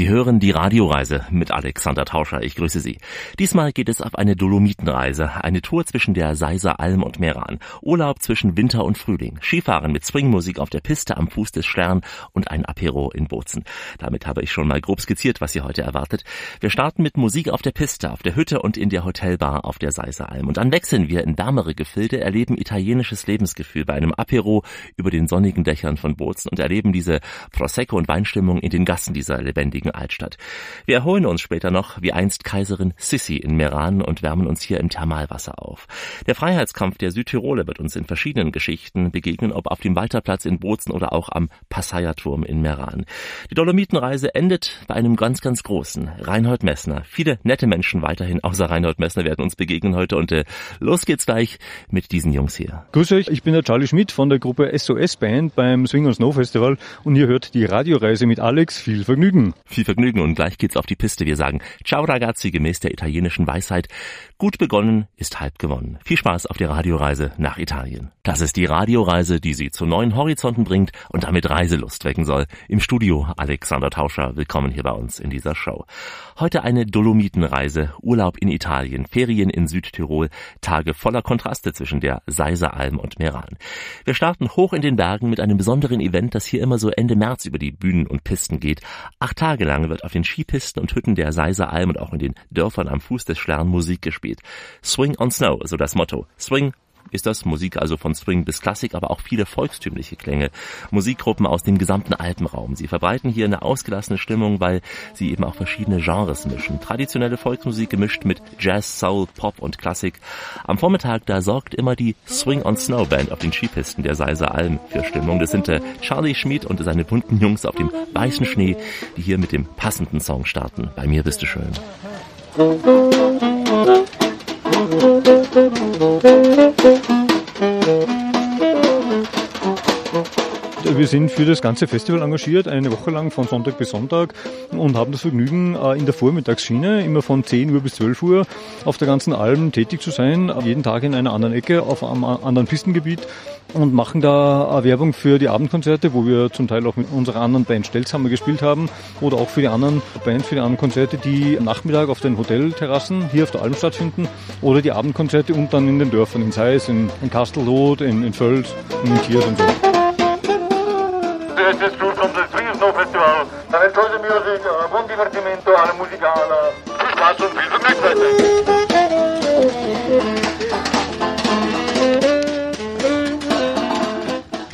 Sie hören die Radioreise mit Alexander Tauscher. Ich grüße Sie. Diesmal geht es auf eine Dolomitenreise, eine Tour zwischen der Seiser Alm und Meran, Urlaub zwischen Winter und Frühling, Skifahren mit Swingmusik auf der Piste am Fuß des Stern und ein Apero in Bozen. Damit habe ich schon mal grob skizziert, was Sie heute erwartet. Wir starten mit Musik auf der Piste, auf der Hütte und in der Hotelbar auf der Seiser Alm. Und dann wechseln wir in wärmere Gefilde, erleben italienisches Lebensgefühl bei einem Apero über den sonnigen Dächern von Bozen und erleben diese Prosecco- und Weinstimmung in den Gassen dieser lebendigen heutigen Altstadt. Wir erholen uns später noch wie einst Kaiserin Sissi in Meran und wärmen uns hier im Thermalwasser auf. Der Freiheitskampf der Südtiroler wird uns in verschiedenen Geschichten begegnen, ob auf dem Walterplatz in Bozen oder auch am Passaya-Turm in Meran. Die Dolomitenreise endet bei einem ganz, ganz großen Reinhold Messner. Viele nette Menschen weiterhin außer Reinhold Messner werden uns begegnen heute und äh, los geht's gleich mit diesen Jungs hier. Grüß euch, ich bin der Charlie Schmidt von der Gruppe SOS Band beim Swing and Snow Festival und ihr hört die Radioreise mit Alex. Viel Vergnügen. Viel Vergnügen und gleich geht's auf die Piste. Wir sagen Ciao ragazzi gemäß der italienischen Weisheit. Gut begonnen ist halb gewonnen. Viel Spaß auf der Radioreise nach Italien. Das ist die Radioreise, die Sie zu neuen Horizonten bringt und damit Reiselust wecken soll. Im Studio Alexander Tauscher. Willkommen hier bei uns in dieser Show. Heute eine Dolomitenreise, Urlaub in Italien, Ferien in Südtirol, Tage voller Kontraste zwischen der Seiseralm und Meran. Wir starten hoch in den Bergen mit einem besonderen Event, das hier immer so Ende März über die Bühnen und Pisten geht. Acht Tage lang wird auf den Skipisten und Hütten der Seiseralm und auch in den Dörfern am Fuß des Schlern Musik gespielt. Swing on Snow, so das Motto. Swing ist das Musik also von Swing bis Klassik, aber auch viele volkstümliche Klänge. Musikgruppen aus dem gesamten Alpenraum. Sie verbreiten hier eine ausgelassene Stimmung, weil sie eben auch verschiedene Genres mischen. Traditionelle Volksmusik gemischt mit Jazz, Soul, Pop und Klassik. Am Vormittag, da sorgt immer die Swing on Snow Band auf den Skipisten der Seiser Alm für Stimmung. Das sind äh, Charlie Schmid und seine bunten Jungs auf dem weißen Schnee, die hier mit dem passenden Song starten. Bei mir bist du schön. Thank you. Wir sind für das ganze Festival engagiert, eine Woche lang von Sonntag bis Sonntag und haben das Vergnügen, äh, in der Vormittagsschiene immer von 10 Uhr bis 12 Uhr auf der ganzen Alm tätig zu sein, jeden Tag in einer anderen Ecke, auf einem anderen Pistengebiet und machen da Werbung für die Abendkonzerte, wo wir zum Teil auch mit unserer anderen Band Stelzhammer gespielt haben oder auch für die anderen Bands, für die anderen Konzerte, die am Nachmittag auf den Hotelterrassen hier auf der Alm stattfinden oder die Abendkonzerte und dann in den Dörfern, in Seis, in, in in, Völs, in Tiers und so. This is true from the Swing Snow Festival. And enjoy the music, uh, buon divertimento alla musica, alla... Viel Spaß und viel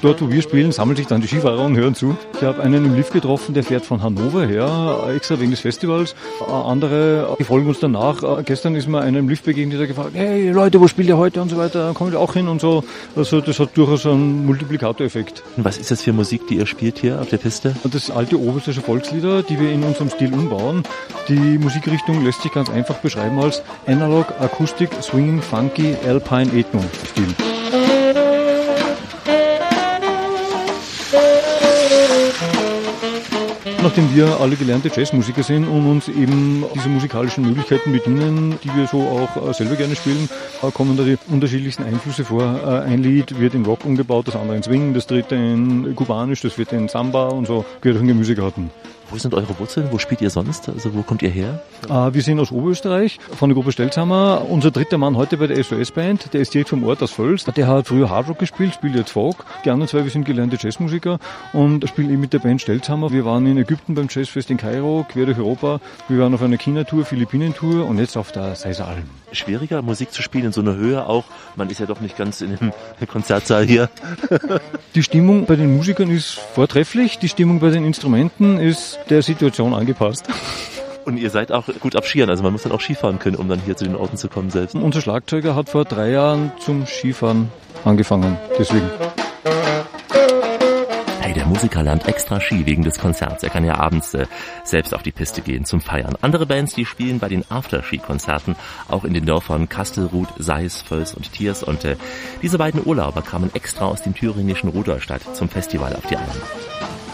Dort, wo wir spielen, sammeln sich dann die Skifahrer und hören zu. Ich habe einen im Lift getroffen, der fährt von Hannover her, extra wegen des Festivals. Andere, die folgen uns danach. Gestern ist mir einer im Lift begegnet, der gefragt, hey Leute, wo spielt ihr heute und so weiter, kommt ihr auch hin und so. Also das hat durchaus einen Multiplikatoreffekt. Und was ist das für Musik, die ihr spielt hier auf der Piste? Das sind alte oberstädtische Volkslieder, die wir in unserem Stil umbauen. Die Musikrichtung lässt sich ganz einfach beschreiben als Analog, Akustik, Swinging, Funky, Alpine, Ethno-Stil. Nachdem wir alle gelernte Jazzmusiker sind und uns eben diese musikalischen Möglichkeiten bedienen, die wir so auch selber gerne spielen, kommen da die unterschiedlichsten Einflüsse vor. Ein Lied wird in Rock umgebaut, das andere in Swing, das dritte in Kubanisch, das wird in Samba und so gehört auch in Gemüsegarten. Wo sind eure Wurzeln? Wo spielt ihr sonst? Also wo kommt ihr her? Äh, wir sind aus Oberösterreich, von der Gruppe Stelzhammer. Unser dritter Mann heute bei der SOS-Band, der ist direkt vom Ort aus Völs. Der hat früher Hardrock gespielt, spielt jetzt Folk. Die anderen zwei, wir sind gelernte Jazzmusiker und spielen eben mit der Band Stelzhammer. Wir waren in Ägypten beim Jazzfest in Kairo, quer durch Europa. Wir waren auf einer China-Tour, Philippinen-Tour und jetzt auf der Seiser. Schwieriger, Musik zu spielen in so einer Höhe auch. Man ist ja doch nicht ganz in dem Konzertsaal hier. Die Stimmung bei den Musikern ist vortrefflich. Die Stimmung bei den Instrumenten ist der Situation angepasst. Und ihr seid auch gut abschieren, also man muss dann auch Skifahren können, um dann hier zu den Orten zu kommen selbst. Unser Schlagzeuger hat vor drei Jahren zum Skifahren angefangen, deswegen. Hey, der Musiker lernt extra Ski wegen des Konzerts. Er kann ja abends äh, selbst auf die Piste gehen zum Feiern. Andere Bands, die spielen bei den After-Ski-Konzerten auch in den Dörfern Kastelruth, Seis, Völs und Tiers. Und äh, diese beiden Urlauber kamen extra aus dem thüringischen Rudolstadt zum Festival auf die Alm.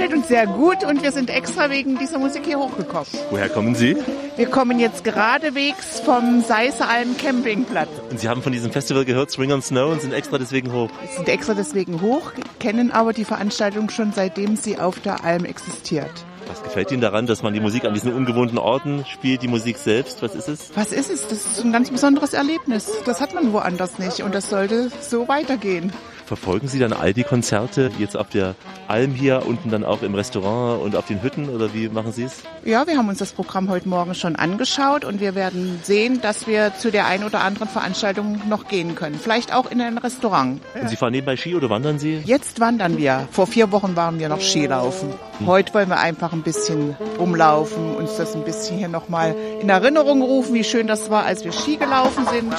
Gefällt uns sehr gut und wir sind extra wegen dieser Musik hier hochgekommen. Woher kommen Sie? Wir kommen jetzt geradewegs vom Seisealm Campingplatz. Und Sie haben von diesem Festival gehört, Swing on Snow, und sind extra deswegen hoch. Wir sind extra deswegen hoch, kennen aber die Veranstaltung schon seitdem sie auf der Alm existiert. Was gefällt Ihnen daran, dass man die Musik an diesen ungewohnten Orten spielt, die Musik selbst? Was ist es? Was ist es? Das ist ein ganz besonderes Erlebnis. Das hat man woanders nicht und das sollte so weitergehen. Verfolgen Sie dann all die Konzerte jetzt auf der Alm hier, unten dann auch im Restaurant und auf den Hütten oder wie machen Sie es? Ja, wir haben uns das Programm heute Morgen schon angeschaut und wir werden sehen, dass wir zu der einen oder anderen Veranstaltung noch gehen können. Vielleicht auch in ein Restaurant. Und Sie fahren nebenbei Ski oder wandern Sie? Jetzt wandern wir. Vor vier Wochen waren wir noch Skilaufen. Heute wollen wir einfach ein bisschen rumlaufen, uns das ein bisschen hier nochmal in Erinnerung rufen, wie schön das war, als wir Ski gelaufen sind.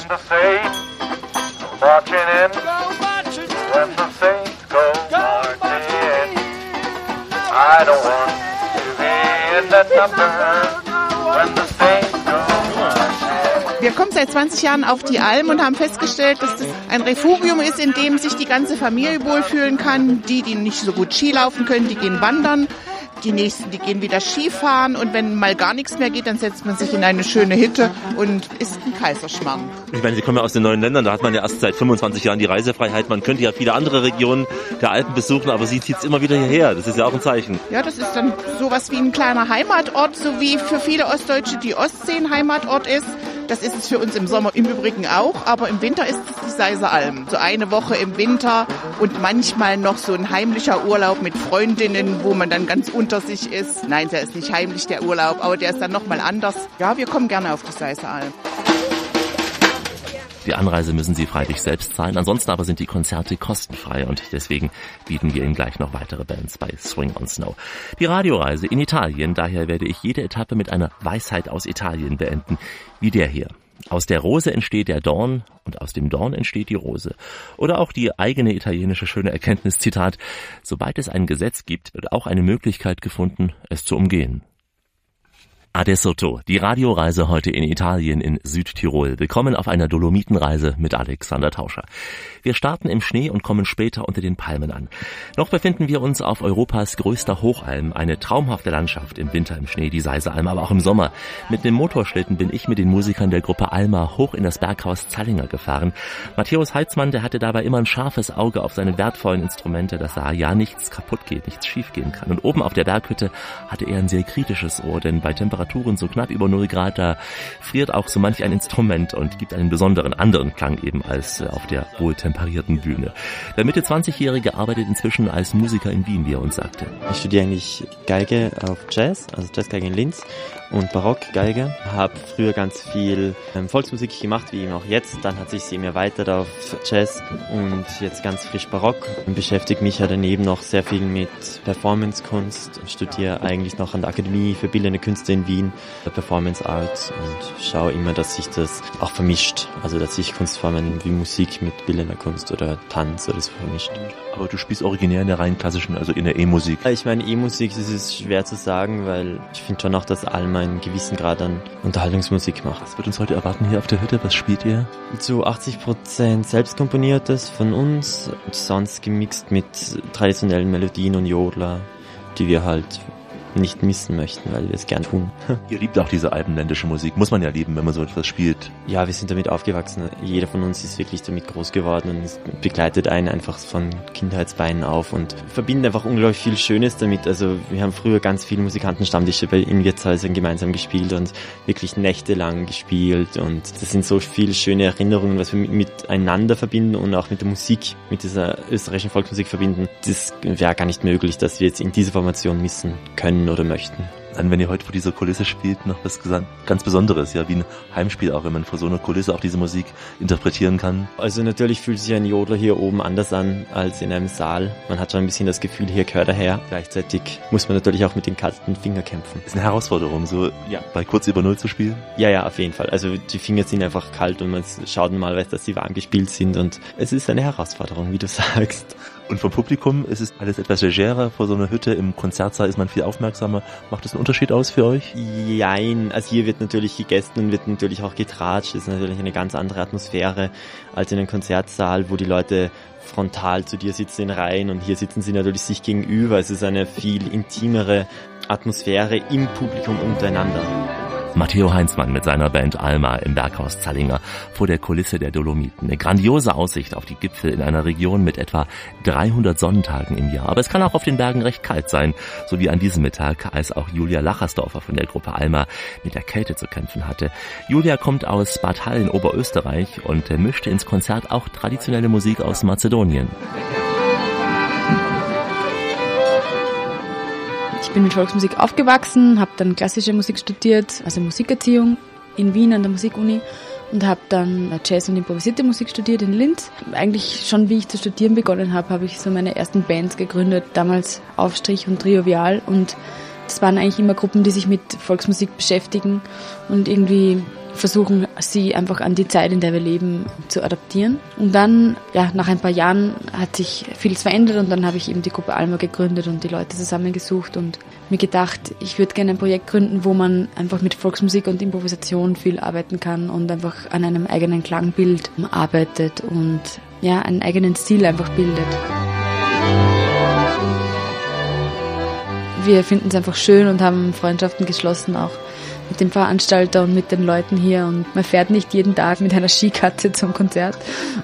Marching in, when the saints go marching in, I don't want to be in that number. Wir kommen seit 20 Jahren auf die Alm und haben festgestellt, dass das ein Refugium ist, in dem sich die ganze Familie wohlfühlen kann. Die, die nicht so gut Ski laufen können, die gehen wandern. Die nächsten, die gehen wieder Skifahren und wenn mal gar nichts mehr geht, dann setzt man sich in eine schöne Hütte und isst einen Kaiserschmarrn. Ich meine, Sie kommen ja aus den neuen Ländern, da hat man ja erst seit 25 Jahren die Reisefreiheit. Man könnte ja viele andere Regionen der Alpen besuchen, aber Sie zieht immer wieder hierher. Das ist ja auch ein Zeichen. Ja, das ist dann sowas wie ein kleiner Heimatort, so wie für viele Ostdeutsche die Ostsee ein Heimatort ist. Das ist es für uns im Sommer im Übrigen auch, aber im Winter ist es die Seiseralm. So eine Woche im Winter und manchmal noch so ein heimlicher Urlaub mit Freundinnen, wo man dann ganz unter sich ist. Nein, der ist nicht heimlich, der Urlaub, aber der ist dann nochmal anders. Ja, wir kommen gerne auf die Seiseralm. Die Anreise müssen Sie freilich selbst zahlen. Ansonsten aber sind die Konzerte kostenfrei und deswegen bieten wir Ihnen gleich noch weitere Bands bei Swing on Snow. Die Radioreise in Italien, daher werde ich jede Etappe mit einer Weisheit aus Italien beenden, wie der hier. Aus der Rose entsteht der Dorn und aus dem Dorn entsteht die Rose. Oder auch die eigene italienische schöne Erkenntnis, Zitat, sobald es ein Gesetz gibt, wird auch eine Möglichkeit gefunden, es zu umgehen. Adesso, die Radioreise heute in Italien in Südtirol. Willkommen auf einer Dolomitenreise mit Alexander Tauscher. Wir starten im Schnee und kommen später unter den Palmen an. Noch befinden wir uns auf Europas größter Hochalm, eine traumhafte Landschaft im Winter im Schnee, die Seisealm, aber auch im Sommer. Mit dem Motorschlitten bin ich mit den Musikern der Gruppe Alma hoch in das Berghaus Zallinger gefahren. Matthäus Heitzmann, der hatte dabei immer ein scharfes Auge auf seine wertvollen Instrumente, dass da ja nichts kaputt geht, nichts schief gehen kann. Und oben auf der Berghütte hatte er ein sehr kritisches Ohr, denn bei Temperaturen so knapp über 0 Grad, da friert auch so manch ein Instrument und gibt einen besonderen anderen Klang eben als auf der wohltemperierten Bühne. Der Mitte 20-Jährige arbeitet inzwischen als Musiker in Wien, wie er uns sagte. Ich studiere eigentlich Geige auf Jazz, also Jazzgeige in Linz und Barockgeige. Habe früher ganz viel ähm, Volksmusik gemacht, wie eben auch jetzt. Dann hat sich eben erweitert auf Jazz und jetzt ganz frisch Barock. Beschäftige mich ja daneben noch sehr viel mit Performancekunst. Studiere eigentlich noch an der Akademie für Bildende Künste in Wien, Performance Arts und schaue immer, dass sich das auch vermischt. Also dass sich Kunstformen wie Musik mit bildender Kunst oder Tanz oder so vermischt. Aber du spielst originär in der rein klassischen, also in der E-Musik. Ich meine, E-Musik, das ist schwer zu sagen, weil ich finde schon auch, dass Alma einen gewissen Grad an Unterhaltungsmusik macht. Was wird uns heute erwarten hier auf der Hütte? Was spielt ihr? Zu 80% selbst komponiertes von uns und sonst gemixt mit traditionellen Melodien und Jodler, die wir halt nicht missen möchten, weil wir es gern tun. Ihr liebt auch diese alpenländische Musik. Muss man ja lieben, wenn man so etwas spielt. Ja, wir sind damit aufgewachsen. Jeder von uns ist wirklich damit groß geworden und es begleitet einen einfach von Kindheitsbeinen auf und verbindet einfach unglaublich viel Schönes damit. Also wir haben früher ganz viele Musikantenstammtische bei in Wirtshäusern gemeinsam gespielt und wirklich nächtelang gespielt und das sind so viele schöne Erinnerungen, was wir miteinander verbinden und auch mit der Musik, mit dieser österreichischen Volksmusik verbinden. Das wäre gar nicht möglich, dass wir jetzt in dieser Formation missen können oder möchten. Dann, wenn ihr heute vor dieser Kulisse spielt, noch was ganz Besonderes, ja, wie ein Heimspiel auch, wenn man vor so einer Kulisse auch diese Musik interpretieren kann. Also natürlich fühlt sich ein Jodler hier oben anders an als in einem Saal. Man hat schon ein bisschen das Gefühl, hier gehört er her. Gleichzeitig muss man natürlich auch mit den kalten Fingern kämpfen. Ist eine Herausforderung, so ja. bei kurz über Null zu spielen? Ja, ja, auf jeden Fall. Also die Finger sind einfach kalt und man schaut normalerweise, dass sie warm gespielt sind und es ist eine Herausforderung, wie du sagst. Und vom Publikum ist es alles etwas legerer. Vor so einer Hütte im Konzertsaal ist man viel aufmerksamer. Macht das einen Unterschied aus für euch? Jein, also hier wird natürlich gegessen und wird natürlich auch getratscht. Das ist natürlich eine ganz andere Atmosphäre als in einem Konzertsaal, wo die Leute frontal zu dir sitzen in Reihen und hier sitzen sie natürlich sich gegenüber. Es ist eine viel intimere Atmosphäre im Publikum untereinander. Matteo Heinzmann mit seiner Band Alma im Berghaus Zallinger vor der Kulisse der Dolomiten. Eine grandiose Aussicht auf die Gipfel in einer Region mit etwa 300 Sonnentagen im Jahr. Aber es kann auch auf den Bergen recht kalt sein, so wie an diesem Mittag, als auch Julia Lachersdorfer von der Gruppe Alma mit der Kälte zu kämpfen hatte. Julia kommt aus Bad Hall in Oberösterreich und mischte ins Konzert auch traditionelle Musik aus Mazedonien. Ich bin mit Volksmusik aufgewachsen, habe dann klassische Musik studiert, also Musikerziehung in Wien an der Musikuni und habe dann Jazz und improvisierte Musik studiert in Linz. Eigentlich schon wie ich zu studieren begonnen habe, habe ich so meine ersten Bands gegründet, damals Aufstrich und Triovial und das waren eigentlich immer Gruppen, die sich mit Volksmusik beschäftigen und irgendwie versuchen, sie einfach an die Zeit, in der wir leben, zu adaptieren. Und dann, ja, nach ein paar Jahren hat sich vieles verändert und dann habe ich eben die Gruppe Alma gegründet und die Leute zusammengesucht und mir gedacht, ich würde gerne ein Projekt gründen, wo man einfach mit Volksmusik und Improvisation viel arbeiten kann und einfach an einem eigenen Klangbild arbeitet und ja, einen eigenen Stil einfach bildet. Wir finden es einfach schön und haben Freundschaften geschlossen auch mit dem Veranstalter und mit den Leuten hier und man fährt nicht jeden Tag mit einer Skikatze zum Konzert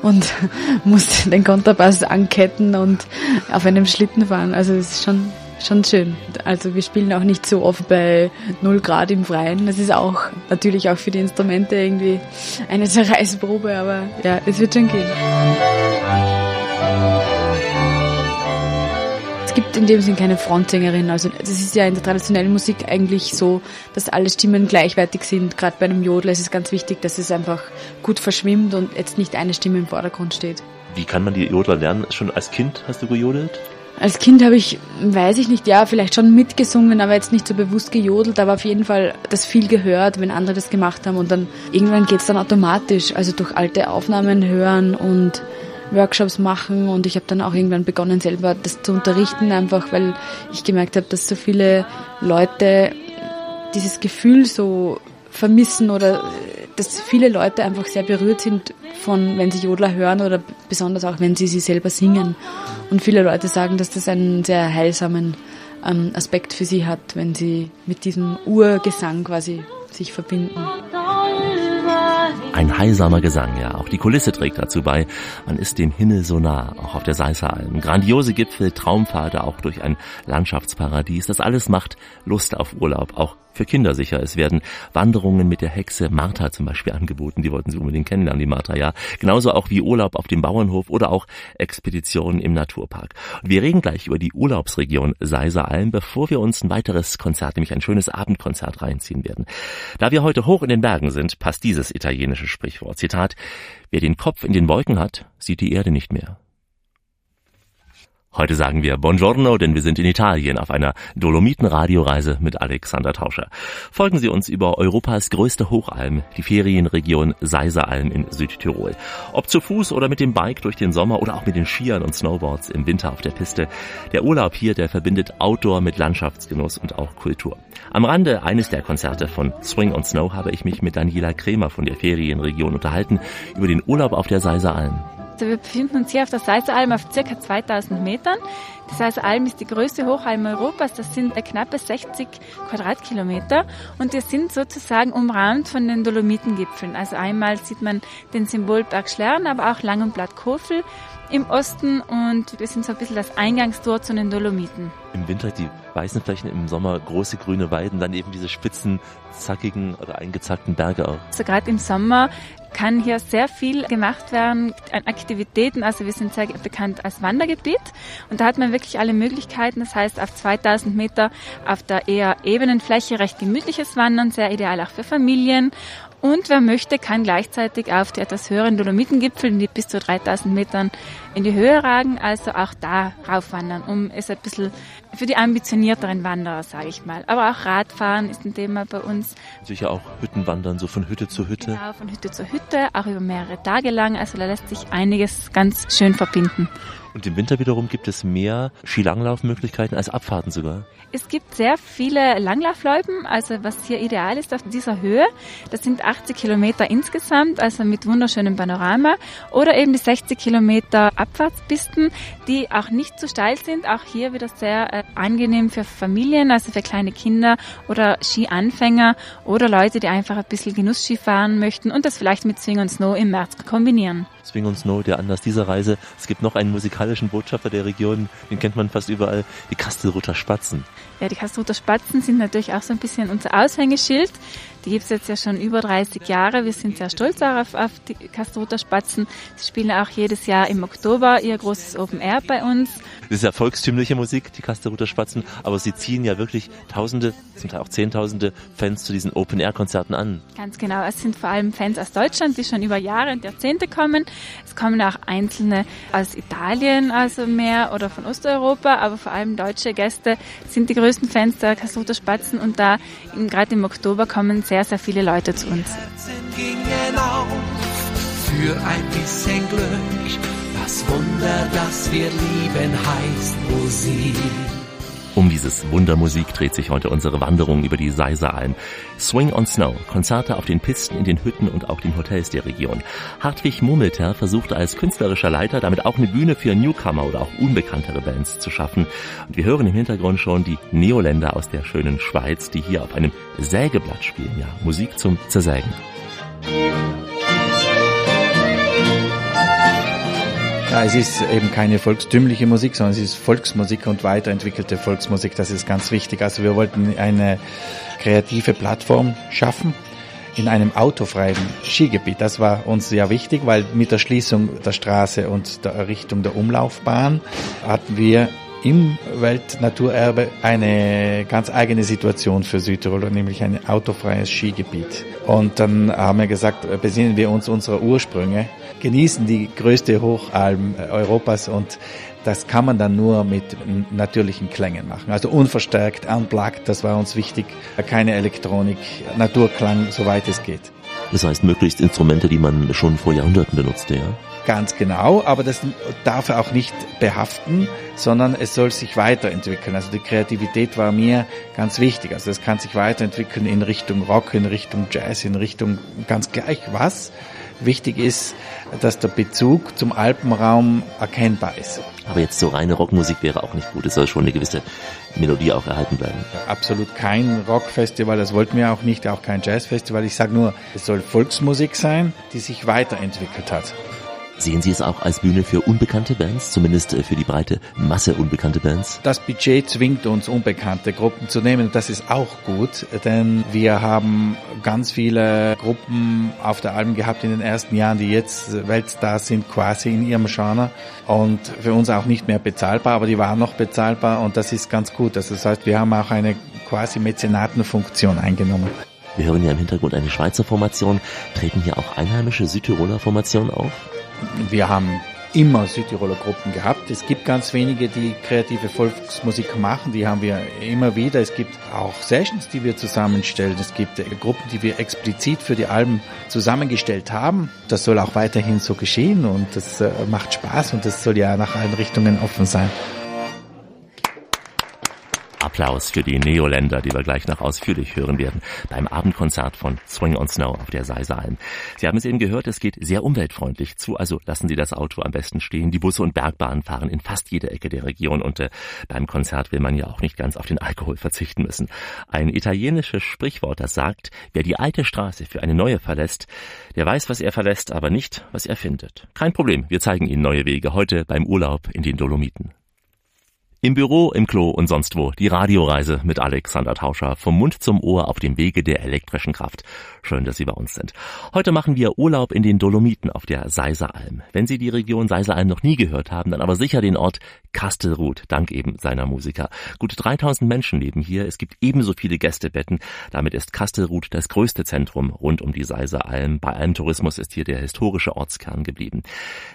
und muss den Kontrabass anketten und auf einem Schlitten fahren. Also es ist schon schon schön. Also wir spielen auch nicht so oft bei 0 Grad im Freien. Das ist auch natürlich auch für die Instrumente irgendwie eine Zerreißprobe, aber ja, es wird schon gehen. Gibt in dem Sinn keine Frontsängerin. Also das ist ja in der traditionellen Musik eigentlich so, dass alle Stimmen gleichwertig sind. Gerade bei einem Jodler ist es ganz wichtig, dass es einfach gut verschwimmt und jetzt nicht eine Stimme im Vordergrund steht. Wie kann man die Jodler lernen? Schon als Kind hast du gejodelt? Als Kind habe ich, weiß ich nicht, ja, vielleicht schon mitgesungen, aber jetzt nicht so bewusst gejodelt, aber auf jeden Fall das viel gehört, wenn andere das gemacht haben und dann irgendwann geht's dann automatisch, also durch alte Aufnahmen hören und Workshops machen und ich habe dann auch irgendwann begonnen selber das zu unterrichten, einfach weil ich gemerkt habe, dass so viele Leute dieses Gefühl so vermissen oder dass viele Leute einfach sehr berührt sind von, wenn sie Jodler hören oder besonders auch, wenn sie sie selber singen. Und viele Leute sagen, dass das einen sehr heilsamen ähm, Aspekt für sie hat, wenn sie mit diesem Urgesang quasi sich verbinden. Ein heilsamer Gesang, ja. Auch die Kulisse trägt dazu bei. Man ist dem Himmel so nah, auch auf der Seisser Alm. Grandiose Gipfel, Traumpfade, auch durch ein Landschaftsparadies. Das alles macht Lust auf Urlaub, auch für Kinder sicher. Es werden Wanderungen mit der Hexe Martha zum Beispiel angeboten. Die wollten sie unbedingt kennenlernen, die Martha, ja. Genauso auch wie Urlaub auf dem Bauernhof oder auch Expeditionen im Naturpark. Und wir reden gleich über die Urlaubsregion Seiser Alm, bevor wir uns ein weiteres Konzert, nämlich ein schönes Abendkonzert reinziehen werden. Da wir heute hoch in den Bergen sind, passt dieses italienische Sprichwort. Zitat, wer den Kopf in den Wolken hat, sieht die Erde nicht mehr. Heute sagen wir Buongiorno, denn wir sind in Italien auf einer Dolomiten-Radioreise mit Alexander Tauscher. Folgen Sie uns über Europas größte Hochalm, die Ferienregion Seiseralm in Südtirol. Ob zu Fuß oder mit dem Bike durch den Sommer oder auch mit den Skiern und Snowboards im Winter auf der Piste. Der Urlaub hier, der verbindet Outdoor mit Landschaftsgenuss und auch Kultur. Am Rande eines der Konzerte von Swing on Snow habe ich mich mit Daniela Kremer von der Ferienregion unterhalten über den Urlaub auf der Seiseralm. Also wir befinden uns hier auf der Seiseralm auf ca. 2000 Metern. Die Seiseralm ist die größte Hochalm Europas. Das sind knappe 60 Quadratkilometer und wir sind sozusagen umrahmt von den Dolomitengipfeln. Also einmal sieht man den Symbolberg Schlern, aber auch Lang- und Blatt Kofel im Osten und wir sind so ein bisschen das Eingangstor zu den Dolomiten. Im Winter die weißen Flächen, im Sommer große grüne Weiden, dann eben diese spitzen, zackigen oder eingezackten Berge auch. Also gerade im Sommer kann hier sehr viel gemacht werden an Aktivitäten. Also wir sind sehr bekannt als Wandergebiet und da hat man wirklich alle Möglichkeiten. Das heißt, auf 2000 Meter auf der eher ebenen Fläche recht gemütliches Wandern, sehr ideal auch für Familien. Und wer möchte, kann gleichzeitig auf die etwas höheren Dolomitengipfel, die bis zu 3000 Metern in die Höhe ragen, also auch da raufwandern, um es ein bisschen für die ambitionierteren Wanderer, sage ich mal. Aber auch Radfahren ist ein Thema bei uns. Sicher auch Hüttenwandern, so von Hütte zu Hütte. Genau, von Hütte zu Hütte, auch über mehrere Tage lang. Also da lässt sich einiges ganz schön verbinden. Und im Winter wiederum gibt es mehr Skilanglaufmöglichkeiten als Abfahrten sogar. Es gibt sehr viele Langlaufloipen, also was hier ideal ist auf dieser Höhe. Das sind 80 Kilometer insgesamt, also mit wunderschönem Panorama. Oder eben die 60 Kilometer Abfahrtspisten, die auch nicht zu steil sind. Auch hier wieder sehr äh, angenehm für Familien, also für kleine Kinder oder Skianfänger oder Leute, die einfach ein bisschen Genussski fahren möchten und das vielleicht mit Swing und Snow im März kombinieren. Swing und Snow, der Anlass dieser Reise. Es gibt noch einen musikalischen Botschafter der Region, den kennt man fast überall, die Kastelruther Spatzen. Ja, die Kastelruther Spatzen sind natürlich auch so ein bisschen unser Aushängeschild. Die gibt es jetzt ja schon über 30 Jahre. Wir sind sehr stolz auf, auf die Kastelruther Spatzen. Sie spielen auch jedes Jahr im Oktober ihr großes Open Air bei uns. Das ist ja volkstümliche Musik, die Kastelruther Spatzen, aber sie ziehen ja wirklich Tausende, zum Teil auch Zehntausende Fans zu diesen Open Air Konzerten an. Ganz genau. Es sind vor allem Fans aus Deutschland, die schon über Jahre und Jahrzehnte kommen. Es kommen auch einzelne aus Italien, also mehr oder von Osteuropa, aber vor allem deutsche Gäste sind die größten Fans der Kastelruther Spatzen und da gerade im Oktober kommen sehr, sehr viele Leute zu uns. Für ein bisschen Glück. Das Wunder, das wir lieben, heißt Musik. Um dieses Wundermusik dreht sich heute unsere Wanderung über die Seiseralm. Swing on Snow, Konzerte auf den Pisten, in den Hütten und auch den Hotels der Region. Hartwig Murmelter versuchte als künstlerischer Leiter damit auch eine Bühne für Newcomer oder auch unbekanntere Bands zu schaffen. Und wir hören im Hintergrund schon die Neoländer aus der schönen Schweiz, die hier auf einem Sägeblatt spielen. Ja, Musik zum Zersägen. Es ist eben keine volkstümliche Musik, sondern es ist Volksmusik und weiterentwickelte Volksmusik. Das ist ganz wichtig. Also wir wollten eine kreative Plattform schaffen in einem autofreien Skigebiet. Das war uns sehr wichtig, weil mit der Schließung der Straße und der Errichtung der Umlaufbahn hatten wir im Weltnaturerbe eine ganz eigene Situation für Südtirol, nämlich ein autofreies Skigebiet. Und dann haben wir gesagt, besinnen wir uns unserer Ursprünge, genießen die größte Hochalm Europas und das kann man dann nur mit natürlichen Klängen machen. Also unverstärkt, unplugged, das war uns wichtig. Keine Elektronik, Naturklang, soweit es geht. Das heißt, möglichst Instrumente, die man schon vor Jahrhunderten benutzte, ja? Ganz genau, aber das darf er auch nicht behaften, sondern es soll sich weiterentwickeln. Also die Kreativität war mir ganz wichtig. Also es kann sich weiterentwickeln in Richtung Rock, in Richtung Jazz, in Richtung ganz gleich was. Wichtig ist, dass der Bezug zum Alpenraum erkennbar ist. Aber jetzt so reine Rockmusik wäre auch nicht gut. Es soll schon eine gewisse Melodie auch erhalten bleiben. Absolut kein Rockfestival, das wollten wir auch nicht, auch kein Jazzfestival. Ich sage nur, es soll Volksmusik sein, die sich weiterentwickelt hat. Sehen Sie es auch als Bühne für unbekannte Bands, zumindest für die breite Masse unbekannte Bands? Das Budget zwingt uns, unbekannte Gruppen zu nehmen. Das ist auch gut, denn wir haben ganz viele Gruppen auf der Alm gehabt in den ersten Jahren, die jetzt Weltstars sind, quasi in ihrem Genre und für uns auch nicht mehr bezahlbar, aber die waren noch bezahlbar und das ist ganz gut. Also das heißt, wir haben auch eine quasi Mäzenatenfunktion eingenommen. Wir hören ja im Hintergrund eine Schweizer Formation. Treten hier auch einheimische Südtiroler Formationen auf? Wir haben immer Südtiroler Gruppen gehabt. Es gibt ganz wenige, die kreative Volksmusik machen, die haben wir immer wieder. Es gibt auch Sessions, die wir zusammenstellen. Es gibt Gruppen, die wir explizit für die Alben zusammengestellt haben. Das soll auch weiterhin so geschehen und das äh, macht Spaß und das soll ja nach allen Richtungen offen sein. Applaus für die Neoländer, die wir gleich noch ausführlich hören werden beim Abendkonzert von Swing on Snow auf der Seisalm. Sie haben es eben gehört, es geht sehr umweltfreundlich zu, also lassen Sie das Auto am besten stehen. Die Busse und Bergbahnen fahren in fast jede Ecke der Region und äh, beim Konzert will man ja auch nicht ganz auf den Alkohol verzichten müssen. Ein italienisches Sprichwort, das sagt, wer die alte Straße für eine neue verlässt, der weiß, was er verlässt, aber nicht, was er findet. Kein Problem, wir zeigen Ihnen neue Wege heute beim Urlaub in den Dolomiten. Im Büro, im Klo und sonst wo. Die Radioreise mit Alexander Tauscher. Vom Mund zum Ohr auf dem Wege der elektrischen Kraft. Schön, dass Sie bei uns sind. Heute machen wir Urlaub in den Dolomiten auf der Seiseralm. Wenn Sie die Region Seiseralm noch nie gehört haben, dann aber sicher den Ort Kastelruth, dank eben seiner Musiker. Gut 3000 Menschen leben hier. Es gibt ebenso viele Gästebetten. Damit ist Kastelruth das größte Zentrum rund um die Seiseralm. Bei allem Tourismus ist hier der historische Ortskern geblieben.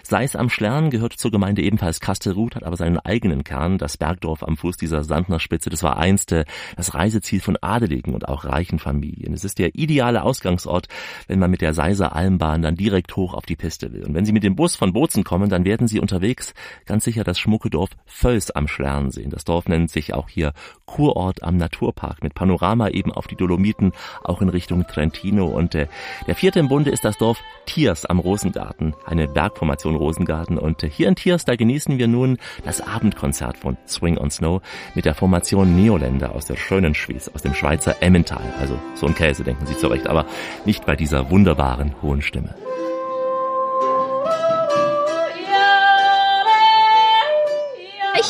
Seis am Schlern gehört zur Gemeinde ebenfalls Kastelruth, hat aber seinen eigenen Kern. Das das Bergdorf am Fuß dieser Sandnerspitze, das war einst äh, das Reiseziel von Adeligen und auch reichen Familien. Es ist der ideale Ausgangsort, wenn man mit der Seiser Almbahn dann direkt hoch auf die Piste will. Und wenn Sie mit dem Bus von Bozen kommen, dann werden Sie unterwegs ganz sicher das schmucke Völs am Schlern sehen. Das Dorf nennt sich auch hier Kurort am Naturpark mit Panorama eben auf die Dolomiten, auch in Richtung Trentino. Und äh, der vierte im Bunde ist das Dorf Tiers am Rosengarten, eine Bergformation Rosengarten. Und äh, hier in Tiers, da genießen wir nun das Abendkonzert von Swing on Snow mit der Formation Neoländer aus der schönen Schweiz, aus dem Schweizer Emmental. Also so ein Käse, denken Sie zurecht, aber nicht bei dieser wunderbaren hohen Stimme.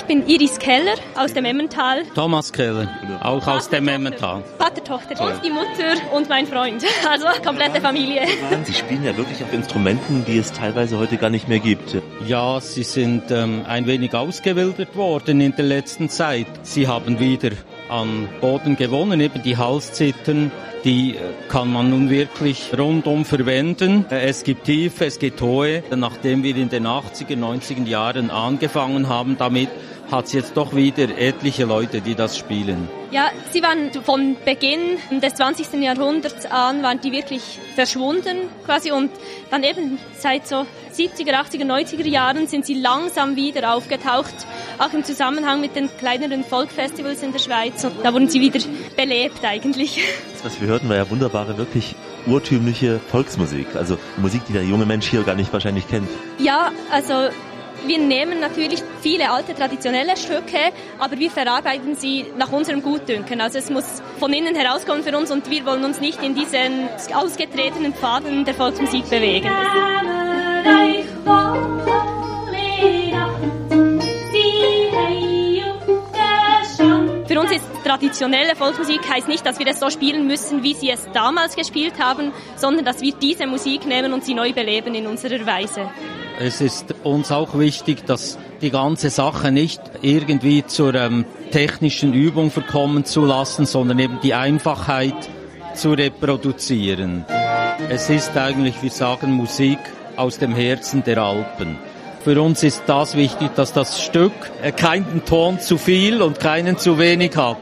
Ich bin Iris Keller aus dem Emmental. Thomas Keller, auch aus dem Emmental. Vater, Tochter und die Mutter und mein Freund. Also komplette Familie. Sie spielen ja wirklich auf Instrumenten, die es teilweise heute gar nicht mehr gibt. Ja, sie sind ähm, ein wenig ausgewildert worden in der letzten Zeit. Sie haben wieder an Boden gewonnen, eben die Halszittern, die äh, kann man nun wirklich rundum verwenden. Äh, Es gibt tiefe, es gibt hohe. Nachdem wir in den 80er, 90er Jahren angefangen haben damit, hat es jetzt doch wieder etliche Leute, die das spielen. Ja, sie waren von Beginn des 20. Jahrhunderts an, waren die wirklich verschwunden quasi und dann eben seit so 70er, 80er, 90er Jahren sind sie langsam wieder aufgetaucht, auch im Zusammenhang mit den kleineren Folkfestivals in der Schweiz und da wurden sie wieder belebt eigentlich. Das, was wir hörten, war ja wunderbare, wirklich urtümliche Volksmusik. Also Musik, die der junge Mensch hier gar nicht wahrscheinlich kennt. Ja, also wir nehmen natürlich viele alte traditionelle Stücke, aber wir verarbeiten sie nach unserem Gutdünken. Also es muss von innen herauskommen für uns und wir wollen uns nicht in diesen ausgetretenen Pfaden der Volksmusik bewegen. Für uns ist traditionelle Volksmusik heißt nicht, dass wir es so spielen müssen, wie sie es damals gespielt haben, sondern dass wir diese Musik nehmen und sie neu beleben in unserer Weise. Es ist uns auch wichtig, dass die ganze Sache nicht irgendwie zur ähm, technischen Übung verkommen zu lassen, sondern eben die Einfachheit zu reproduzieren. Es ist eigentlich, wir sagen, Musik aus dem Herzen der Alpen. Für uns ist das wichtig, dass das Stück äh, keinen Ton zu viel und keinen zu wenig hat.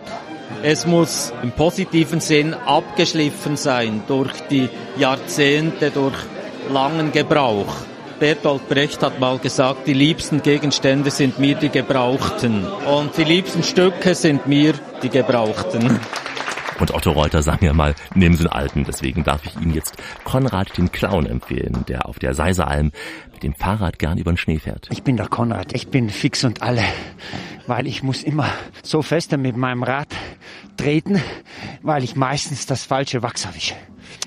Es muss im positiven Sinn abgeschliffen sein durch die Jahrzehnte, durch langen Gebrauch. Bertolt Brecht hat mal gesagt, die liebsten Gegenstände sind mir die Gebrauchten und die liebsten Stücke sind mir die Gebrauchten. Und Otto Reuter sang ja mal, nehmen Sie einen Alten. Deswegen darf ich Ihnen jetzt Konrad den Clown empfehlen, der auf der Seiseralm mit dem Fahrrad gern über den Schnee fährt. Ich bin der Konrad, ich bin fix und alle, weil ich muss immer so fester mit meinem Rad treten, weil ich meistens das falsche Wachs erwische.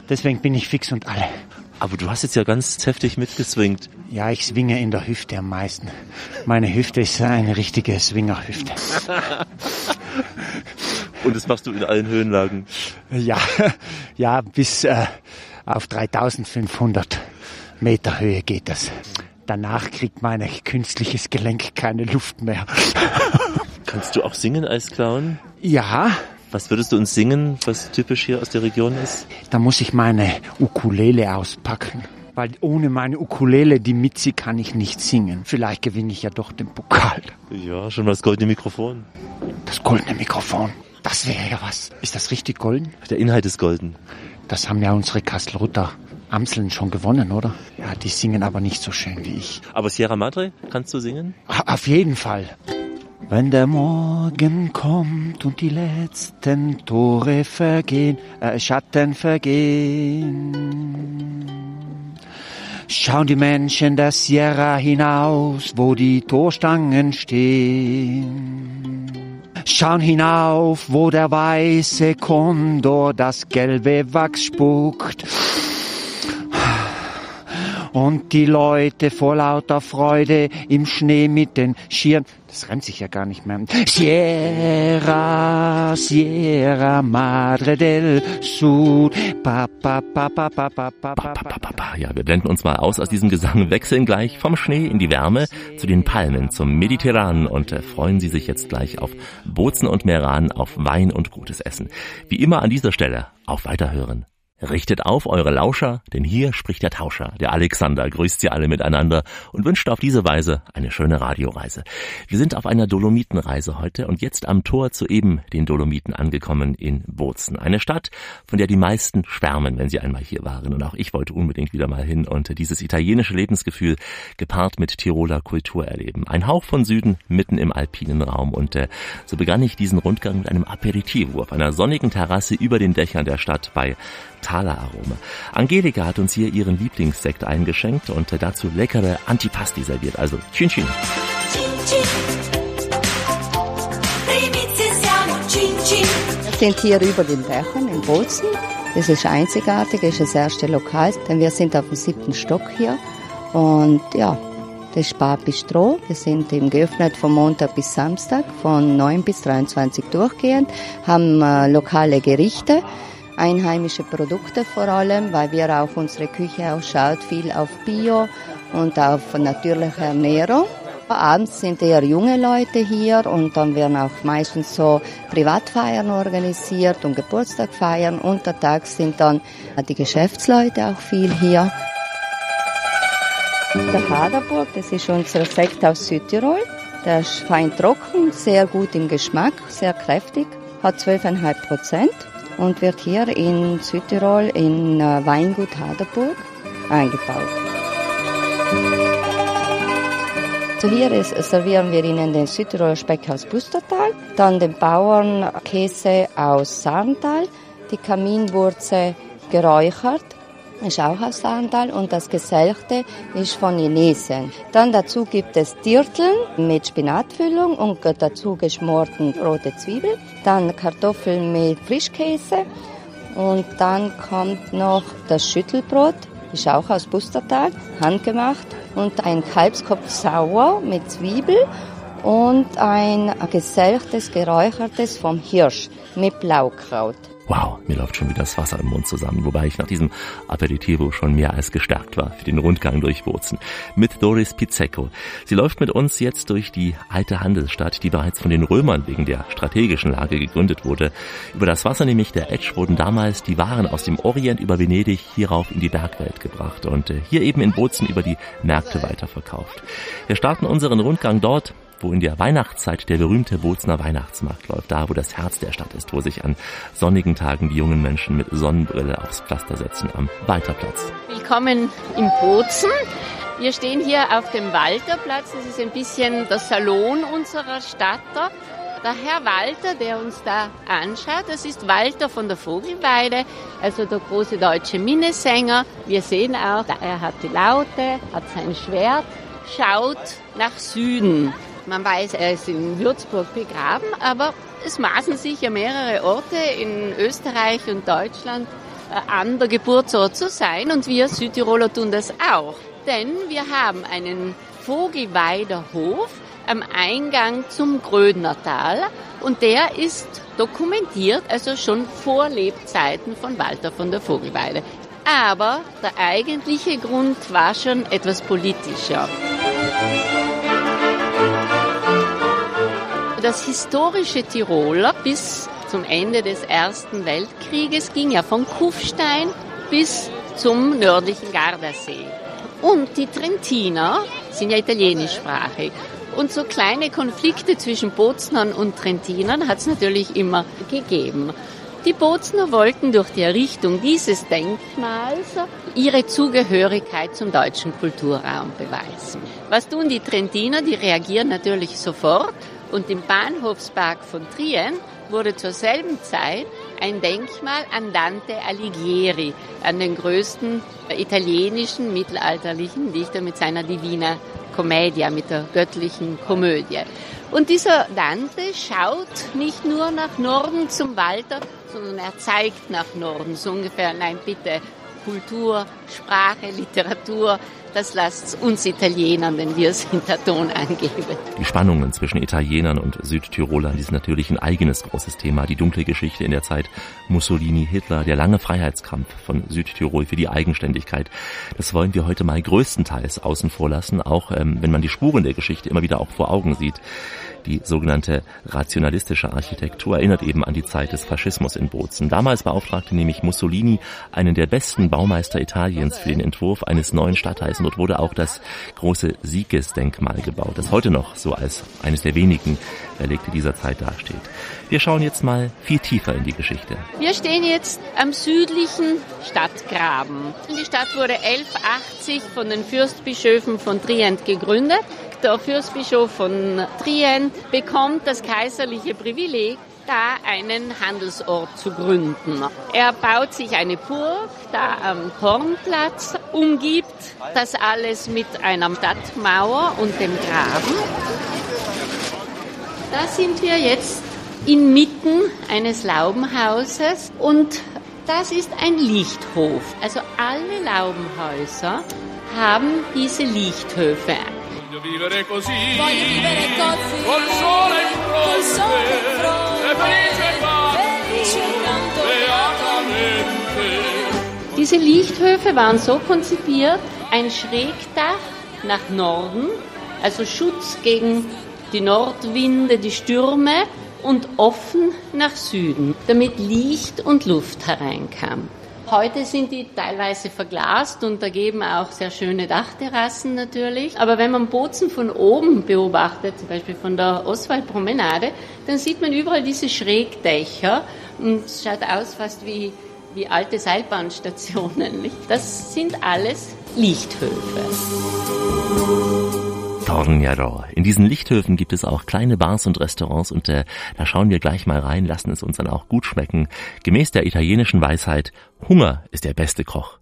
Deswegen bin ich fix und alle. Aber du hast jetzt ja ganz heftig mitgeswingt. Ja, ich swinge in der Hüfte am meisten. Meine Hüfte ist eine richtige Swingerhüfte. Und das machst du in allen Höhenlagen. Ja, ja, bis äh, auf 3500 Meter Höhe geht das. Danach kriegt mein künstliches Gelenk keine Luft mehr. Kannst du auch singen als Clown? Ja, Was würdest du uns singen, was typisch hier aus der Region ist? da muss ich meine Ukulele auspacken. Weil ohne meine Ukulele, die Mitzi, kann ich nicht singen. Vielleicht gewinne ich ja doch den Pokal. Ja, schon mal das goldene Mikrofon. Das goldene Mikrofon. Das wäre ja was. Ist das richtig golden? Der Inhalt ist golden. Das haben ja unsere Kastelrutter Amseln schon gewonnen, oder? Ja, die singen aber nicht so schön wie ich. Aber Sierra Madre, kannst du singen? Auf jeden Fall. Wenn der Morgen kommt und die letzten Tore vergehen, äh, Schatten vergehen, schauen die Menschen der Sierra hinaus, wo die Torstangen stehen. Schauen hinauf, wo der weiße Kondor das gelbe Wachs spuckt. Und die Leute vor lauter Freude im Schnee mit den Schieren. Das reimt sich ja gar nicht mehr. Sierra, Sierra Madre del Sur. Pa, pa, pa, pa, pa, pa, pa, pa, pa. Ja, wir blenden uns mal aus aus diesem Gesang, wechseln gleich vom Schnee in die Wärme zu den Palmen, zum Mediterranen und äh, freuen Sie sich jetzt gleich auf Bozen und Meran, auf Wein und gutes Essen. Wie immer an dieser Stelle auf Weiterhören. Richtet auf eure Lauscher, denn hier spricht der Tauscher. Der Alexander grüßt sie alle miteinander und wünscht auf diese Weise eine schöne Radioreise. Wir sind auf einer Dolomitenreise heute und jetzt am Tor zu eben den Dolomiten angekommen in Bozen. Eine Stadt, von der die meisten schwärmen, wenn sie einmal hier waren. Und auch ich wollte unbedingt wieder mal hin und dieses italienische Lebensgefühl gepaart mit Tiroler Kultur erleben. Ein Hauch von Süden mitten im alpinen Raum und äh, so begann ich diesen Rundgang mit einem Aperitivo auf einer sonnigen Terrasse über den Dächern der Stadt bei Thalerarome. Angelika hat uns hier ihren Lieblingssekt eingeschenkt und dazu leckere Antipasti serviert, also Chin Chin. Wir sind hier über den Dächern in Bozen. Das ist einzigartig, das ist das erste Lokal, denn wir sind auf dem siebten Stock hier. Und ja, das ist Bar Bistro. Wir sind eben geöffnet von Montag bis Samstag, von 9 bis 23 durchgehend, haben äh, lokale Gerichte, einheimische Produkte vor allem, weil wir auch unsere Küche auch schaut, viel auf Bio und auf natürliche Ernährung. Abends sind eher junge Leute hier und dann werden auch meistens so Privatfeiern organisiert und Geburtstag feiern. Untertags sind dann die Geschäftsleute auch viel hier. Der Haderburg, das ist unser Sekt aus Südtirol. Der ist fein trocken, sehr gut im Geschmack, sehr kräftig, hat 12,5 Prozent und wird hier in Südtirol in äh, Weingut Haderburg eingebaut. So hier ist, servieren wir Ihnen den Südtiroler Speck aus Bustertal, dann den Bauernkäse aus Sarntal, die Kaminwurze geräuchert, ist auch aus Sarntal und das Geselchte ist von Inesen. Dann dazu gibt es Dirteln mit Spinatfüllung und dazu geschmorten rote Zwiebeln, dann Kartoffeln mit Frischkäse und dann kommt noch das Schüttelbrot, ist auch aus Bustertal, handgemacht und ein Kalbskopf sauer mit Zwiebel und ein geselchtes, geräuchertes vom Hirsch mit Blaukraut. Wow, mir läuft schon wieder das Wasser im Mund zusammen, wobei ich nach diesem Aperitivo schon mehr als gestärkt war für den Rundgang durch Bozen. Mit Doris Pizzecco. Sie läuft mit uns jetzt durch die alte Handelsstadt, die bereits von den Römern wegen der strategischen Lage gegründet wurde. Über das Wasser nämlich der Etsch wurden damals die Waren aus dem Orient über Venedig hierauf in die Bergwelt gebracht und äh, hier eben in Bozen über die Märkte weiterverkauft. Wir starten unseren Rundgang dort, wo in der Weihnachtszeit der berühmte Bozner Weihnachtsmarkt läuft, da wo das Herz der Stadt ist, wo sich an sonnigen Tagen die jungen Menschen mit Sonnenbrille aufs Pflaster setzen am Walterplatz. Willkommen in Bozen. Wir stehen hier auf dem Walterplatz. Das ist ein bisschen der Salon unserer Stadt. Der Herr Walter, der uns da anschaut, das ist Walter von der Vogelweide, also der große deutsche Minnesänger. Wir sehen auch, er hat die Laute, hat sein Schwert, schaut nach Süden. Man weiß, er ist in Würzburg begraben, aber es maßen sich ja mehrere Orte in Österreich und Deutschland äh, an, der Geburtsort zu sein und wir Südtiroler tun das auch. Denn wir haben einen Vogelweider Hof am Eingang zum Grödnertal und der ist dokumentiert, also schon vor Lebzeiten von Walter von der Vogelweide. Aber der eigentliche Grund war schon etwas politischer. Das historische Tiroler bis zum Ende des Ersten Weltkrieges ging ja von Kufstein bis zum nördlichen Gardasee. Und die Trentiner sind ja italienischsprachig. Und so kleine Konflikte zwischen Boznern und Trentinern hat es natürlich immer gegeben. Die Bozner wollten durch die Errichtung dieses Denkmals ihre Zugehörigkeit zum deutschen Kulturraum beweisen. Was tun die Trentiner? Die reagieren natürlich sofort und im Bahnhofspark von Trien wurde zur selben Zeit ein Denkmal an Dante Alighieri, an den größten italienischen mittelalterlichen Dichter mit seiner Divina Commedia, mit der göttlichen Komödie. Und dieser Dante schaut nicht nur nach Norden zum Walter, sondern er zeigt nach Norden, so ungefähr, nein bitte, Kultur, Sprache, Literatur, das lasst uns Italienern, denn wir sind der Ton angeben. Die Spannungen zwischen Italienern und Südtirolern, die sind natürlich ein eigenes großes Thema. Die dunkle Geschichte in der Zeit Mussolini, Hitler, der lange Freiheitskampf von Südtirol für die Eigenständigkeit. Das wollen wir heute mal größtenteils außen vor lassen, auch ähm, wenn man die Spuren der Geschichte immer wieder auch vor Augen sieht. Die sogenannte rationalistische Architektur erinnert eben an die Zeit des Faschismus in Bozen. Damals beauftragte nämlich Mussolini einen der besten Baumeister Italiens für den Entwurf eines neuen Stadtteils dort wurde auch das große Siegesdenkmal gebaut, das heute noch so als eines der wenigen Relikte dieser Zeit dasteht. Wir schauen jetzt mal viel tiefer in die Geschichte. Wir stehen jetzt am südlichen Stadtgraben. Die Stadt wurde 1180 von den Fürstbischöfen von Trient gegründet. Der Fürstbischof von Trient bekommt das kaiserliche Privileg, da einen Handelsort zu gründen. Er baut sich eine Burg da am Kornplatz, umgibt das alles mit einer Stadtmauer und dem Graben. Da sind wir jetzt inmitten eines Laubenhauses und das ist ein Lichthof. Also alle Laubenhäuser haben diese Lichthöfe. Voglio vivere così, col sole in fronte, e felice quanto, beatamente. Diese Lichthöfe waren so konzipiert, ein Schrägdach nach Norden, also Schutz gegen die Nordwinde, die Stürme und offen nach Süden, damit Licht und Luft hereinkam. Heute sind die teilweise verglast und ergeben auch sehr schöne Dachterrassen natürlich. Aber wenn man Bozen von oben beobachtet, zum Beispiel von der Oswaldpromenade, dann sieht man überall diese Schrägdächer und es schaut aus fast wie, wie alte Seilbahnstationen. Nicht? Das sind alles Lichthöfe. Tornjaro. In diesen Lichthöfen gibt es auch kleine Bars und Restaurants und äh, da schauen wir gleich mal rein, lassen es uns dann auch gut schmecken. Gemäß der italienischen Weisheit, Hunger ist der beste Koch.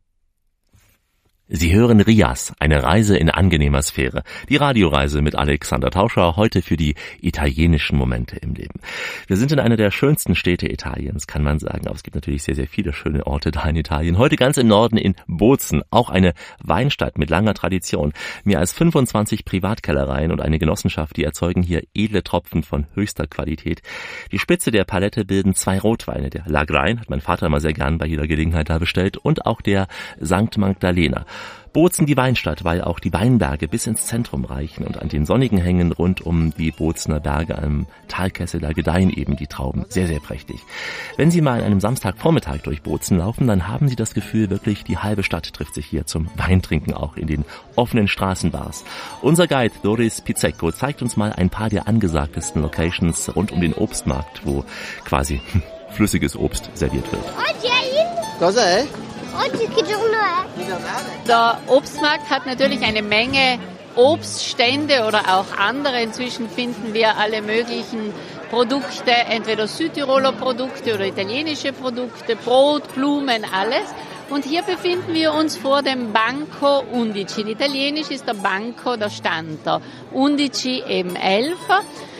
Sie hören Rias, eine Reise in angenehmer Sphäre. Die Radioreise mit Alexander Tauscher, heute für die italienischen Momente im Leben. Wir sind in einer der schönsten Städte Italiens, kann man sagen, aber es gibt natürlich sehr, sehr viele schöne Orte da in Italien. Heute ganz im Norden in Bozen, auch eine Weinstadt mit langer Tradition. Mehr als 25 Privatkellereien und eine Genossenschaft, die erzeugen hier edle Tropfen von höchster Qualität. Die Spitze der Palette bilden zwei Rotweine. Der Lagrein hat mein Vater immer sehr gern bei jeder Gelegenheit da bestellt und auch der St. Magdalena. Bozen die Weinstadt, weil auch die Weinberge bis ins Zentrum reichen und an den sonnigen Hängen rund um die Bozener Berge am Talkessel, da gedeihen eben die Trauben sehr, sehr prächtig. Wenn Sie mal an einem Samstagvormittag durch Bozen laufen, dann haben Sie das Gefühl, wirklich die halbe Stadt trifft sich hier zum Weintrinken auch in den offenen Straßenbars. Unser Guide Doris Pizzecco zeigt uns mal ein paar der angesagtesten Locations rund um den Obstmarkt, wo quasi flüssiges Obst serviert wird. Der Obstmarkt hat natürlich eine Menge Obststände oder auch andere. Inzwischen finden wir alle möglichen Produkte, entweder Südtiroler Produkte oder italienische Produkte, Brot, Blumen, alles. Und hier befinden wir uns vor dem Banco Undici. In Italienisch ist der Banco der Stand, der Undici eben elf.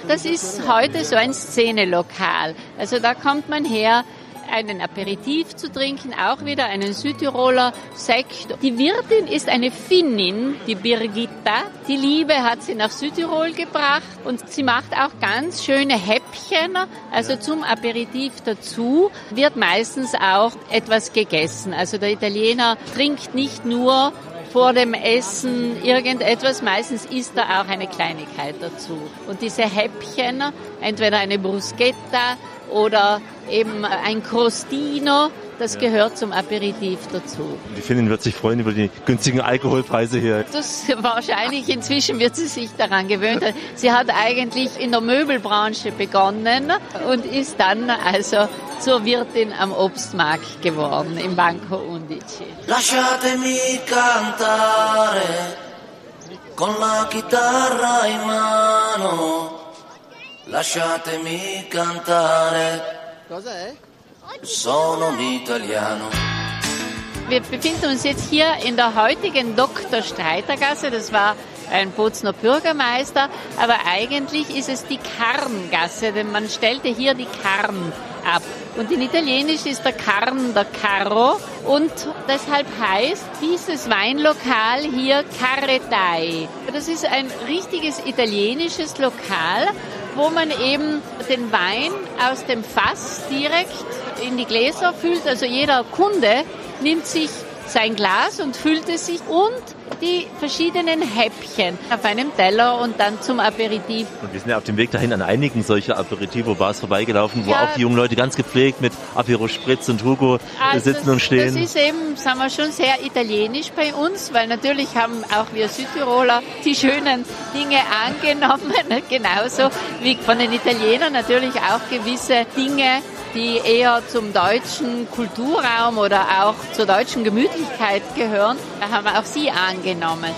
Das ist heute so ein Szenelokal. Also da kommt man her, einen Aperitif zu trinken, auch wieder einen Südtiroler Sekt. Die Wirtin ist eine Finnin, die Birgitta. Die Liebe hat sie nach Südtirol gebracht und sie macht auch ganz schöne Häppchen, also zum Aperitif dazu wird meistens auch etwas gegessen. Also der Italiener trinkt nicht nur vor dem Essen irgendetwas. Meistens isst er auch eine Kleinigkeit dazu. Und diese Häppchen, entweder eine Bruschetta oder eben ein Crostino, das gehört zum Aperitif dazu. Die Finnin wird sich freuen über die günstigen Alkoholpreise hier. Das wahrscheinlich inzwischen wird sie sich daran gewöhnt. Sie hat eigentlich in der Möbelbranche begonnen und ist dann also zur Wirtin am Obstmarkt geworden im Banco Undici. Lasciatemi cantare con la chitarra in mano. Lasciatemi cantare. Cos'è? Sono un italiano. Wir befinden uns jetzt hier in der heutigen Dr. Streitergasse. Das war ein Bozner Bürgermeister, aber eigentlich ist es die Karngasse, denn man stellte hier die Karn ab. Und in Italienisch ist der Karn der Carro und deshalb heißt dieses Weinlokal hier Carretai. Das ist ein richtiges italienisches Lokal, wo man eben den Wein aus dem Fass direkt in die Gläser füllt. Also jeder Kunde nimmt sich sein Glas und füllte sich und die verschiedenen Häppchen auf einem Teller und dann zum Aperitif. Und wir sind ja auf dem Weg dahin an einigen solcher Aperitivo-Bars vorbeigelaufen, wo Ja. auch die jungen Leute ganz gepflegt mit Apero Spritz und Hugo sitzen und stehen. Also Das ist eben, sagen wir schon, sehr italienisch bei uns, weil natürlich haben auch wir Südtiroler die schönen Dinge angenommen, genauso wie von den Italienern natürlich auch gewisse Dinge, die eher zum deutschen Kulturraum oder auch zur deutschen Gemütlichkeit gehören, da haben wir auch sie angenommen.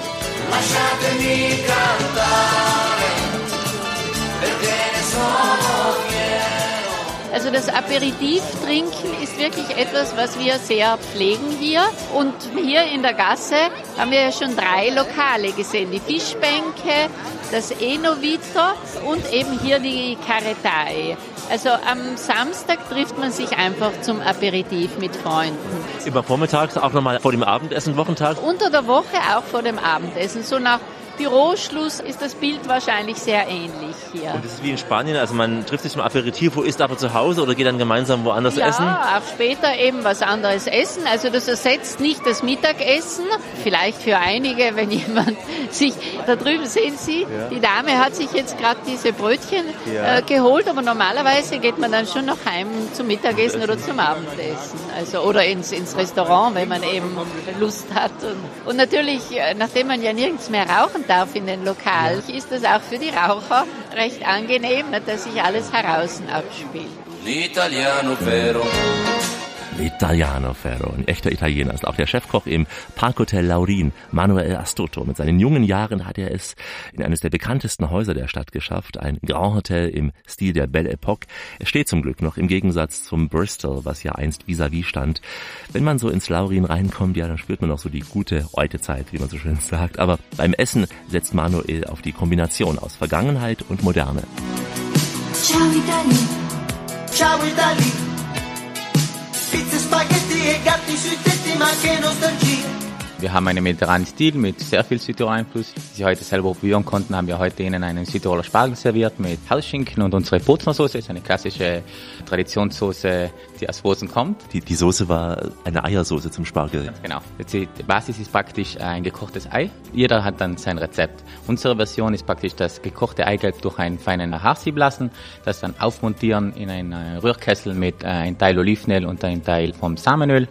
Also das Aperitiv-Trinken ist wirklich etwas, was wir sehr pflegen hier. Und hier in der Gasse haben wir ja schon drei Lokale gesehen. Die Fischbänke, das Enovito und eben hier die Caretai. Also am Samstag trifft man sich einfach zum Aperitif mit Freunden. Immer vormittags, auch nochmal vor dem Abendessen, Wochentag. Unter der Woche auch vor dem Abendessen. So nach Büroschluss ist das Bild wahrscheinlich sehr ähnlich hier. Und das ist wie in Spanien, also man trifft sich zum Aperitivo, isst aber zu Hause oder geht dann gemeinsam woanders ja, essen. auch später eben was anderes essen. Also das ersetzt nicht das Mittagessen. Vielleicht für einige, wenn jemand sich, da drüben sehen Sie, Ja. die Dame hat sich jetzt gerade diese Brötchen Ja. äh, geholt, aber normalerweise geht man dann schon noch heim zum Mittagessen oder zum Abendessen. Also, oder ins, ins Restaurant, wenn man eben Lust hat. Und, und natürlich, äh, nachdem man ja nirgends mehr rauchen darf in den Lokalen, ist das auch für die Raucher recht angenehm, ne, dass sich alles heraus abspielt. L'italiano Ferro, ein echter Italiener, ist auch der Chefkoch im Parkhotel Laurin, Manuel Astuto. Mit seinen jungen Jahren hat er es in eines der bekanntesten Häuser der Stadt geschafft, ein Grand Hotel im Stil der Belle Epoque. Es steht zum Glück noch im Gegensatz zum Bristol, was ja einst vis-à-vis stand. Wenn man so ins Laurin reinkommt, ja, dann spürt man noch so die gute Eutezeit, wie man so schön sagt. Aber beim Essen setzt Manuel auf die Kombination aus Vergangenheit und Moderne. Ciao Italia, ciao Italia. Pizza, Spaghetti e gatti sui tetti, ma che nostalgia. Wir haben einen mediterranen Stil mit sehr viel Südtiroler Einfluss. Die Sie heute selber probieren konnten, haben wir heute Ihnen einen Südtiroler Spargel serviert mit Hausschinken und unsere Bozner Soße. ist eine klassische Traditionssoße, die aus Bozen kommt. Die, die Soße war eine Eiersoße zum Spargel. Genau. Jetzt Die Basis ist praktisch ein gekochtes Ei. Jeder hat dann sein Rezept. Unsere Version ist praktisch das gekochte Eigelb durch einen feinen Haarsieb lassen, das dann aufmontieren in einen äh, Rührkessel mit äh, einem Teil Olivenöl und einem Teil vom Samenöl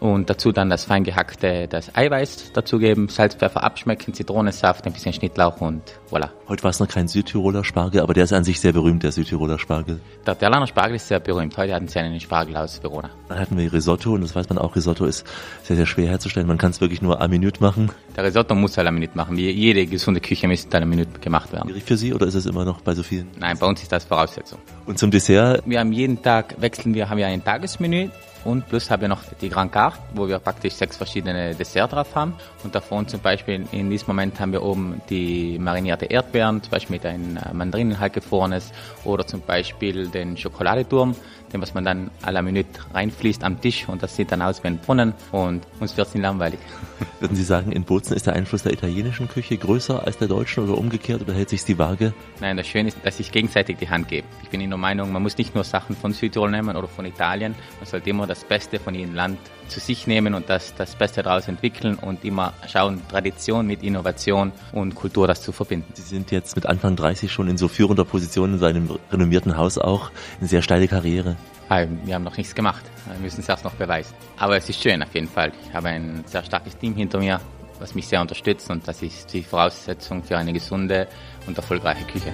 und dazu dann das fein gehackte, das Eiweiß dazugeben, Salz, Pfeffer abschmecken, Zitronensaft, ein bisschen Schnittlauch und voilà. Heute war es noch kein Südtiroler Spargel, aber der ist an sich sehr berühmt, der Südtiroler Spargel. Der Terlaner Spargel ist sehr berühmt. Heute hatten sie einen Spargel aus Verona. Dann hatten wir Risotto und das weiß man auch, Risotto ist sehr, sehr schwer herzustellen. Man kann es wirklich nur a minute machen. Der Risotto muss halt eine Minute machen. Wie jede gesunde Küche müsste eine Minute gemacht werden. Schwierig für Sie oder ist es immer noch bei so vielen? Nein, bei uns ist das Voraussetzung. Und zum Dessert? Wir haben jeden Tag wechseln wir, haben wir ein Tagesmenü und plus haben wir noch die Grand Carte, wo wir praktisch sechs verschiedene Desserts drauf haben. Und davon zum Beispiel in diesem Moment haben wir oben die marinierte Erdbeeren, zum Beispiel mit einem äh, Mandarinen halt gefrorenes oder zum Beispiel den Schokoladeturm, den was man dann à la Minute reinfließt am Tisch und das sieht dann aus wie ein Brunnen und uns wird es nicht langweilig. Würden Sie sagen, in Bozen ist der Einfluss der italienischen Küche größer als der deutschen oder umgekehrt oder hält sich die Waage? Nein, das Schöne ist, dass sich gegenseitig die Hand geben. Ich bin in der Meinung, man muss nicht nur Sachen von Südtirol nehmen oder von Italien, man sollte immer das Beste von jedem Land zu sich nehmen und das, das Beste daraus entwickeln und immer schauen, Tradition mit Innovation und Kultur das zu verbinden. Sie sind jetzt mit Anfang 30 schon in so führender Position in seinem renommierten Haus auch. Eine sehr steile Karriere. Ah, Wir haben noch nichts gemacht. Wir müssen es erst noch beweisen. Aber es ist schön auf jeden Fall. Ich habe ein sehr starkes Team hinter mir, was mich sehr unterstützt und das ist die Voraussetzung für eine gesunde und erfolgreiche Küche.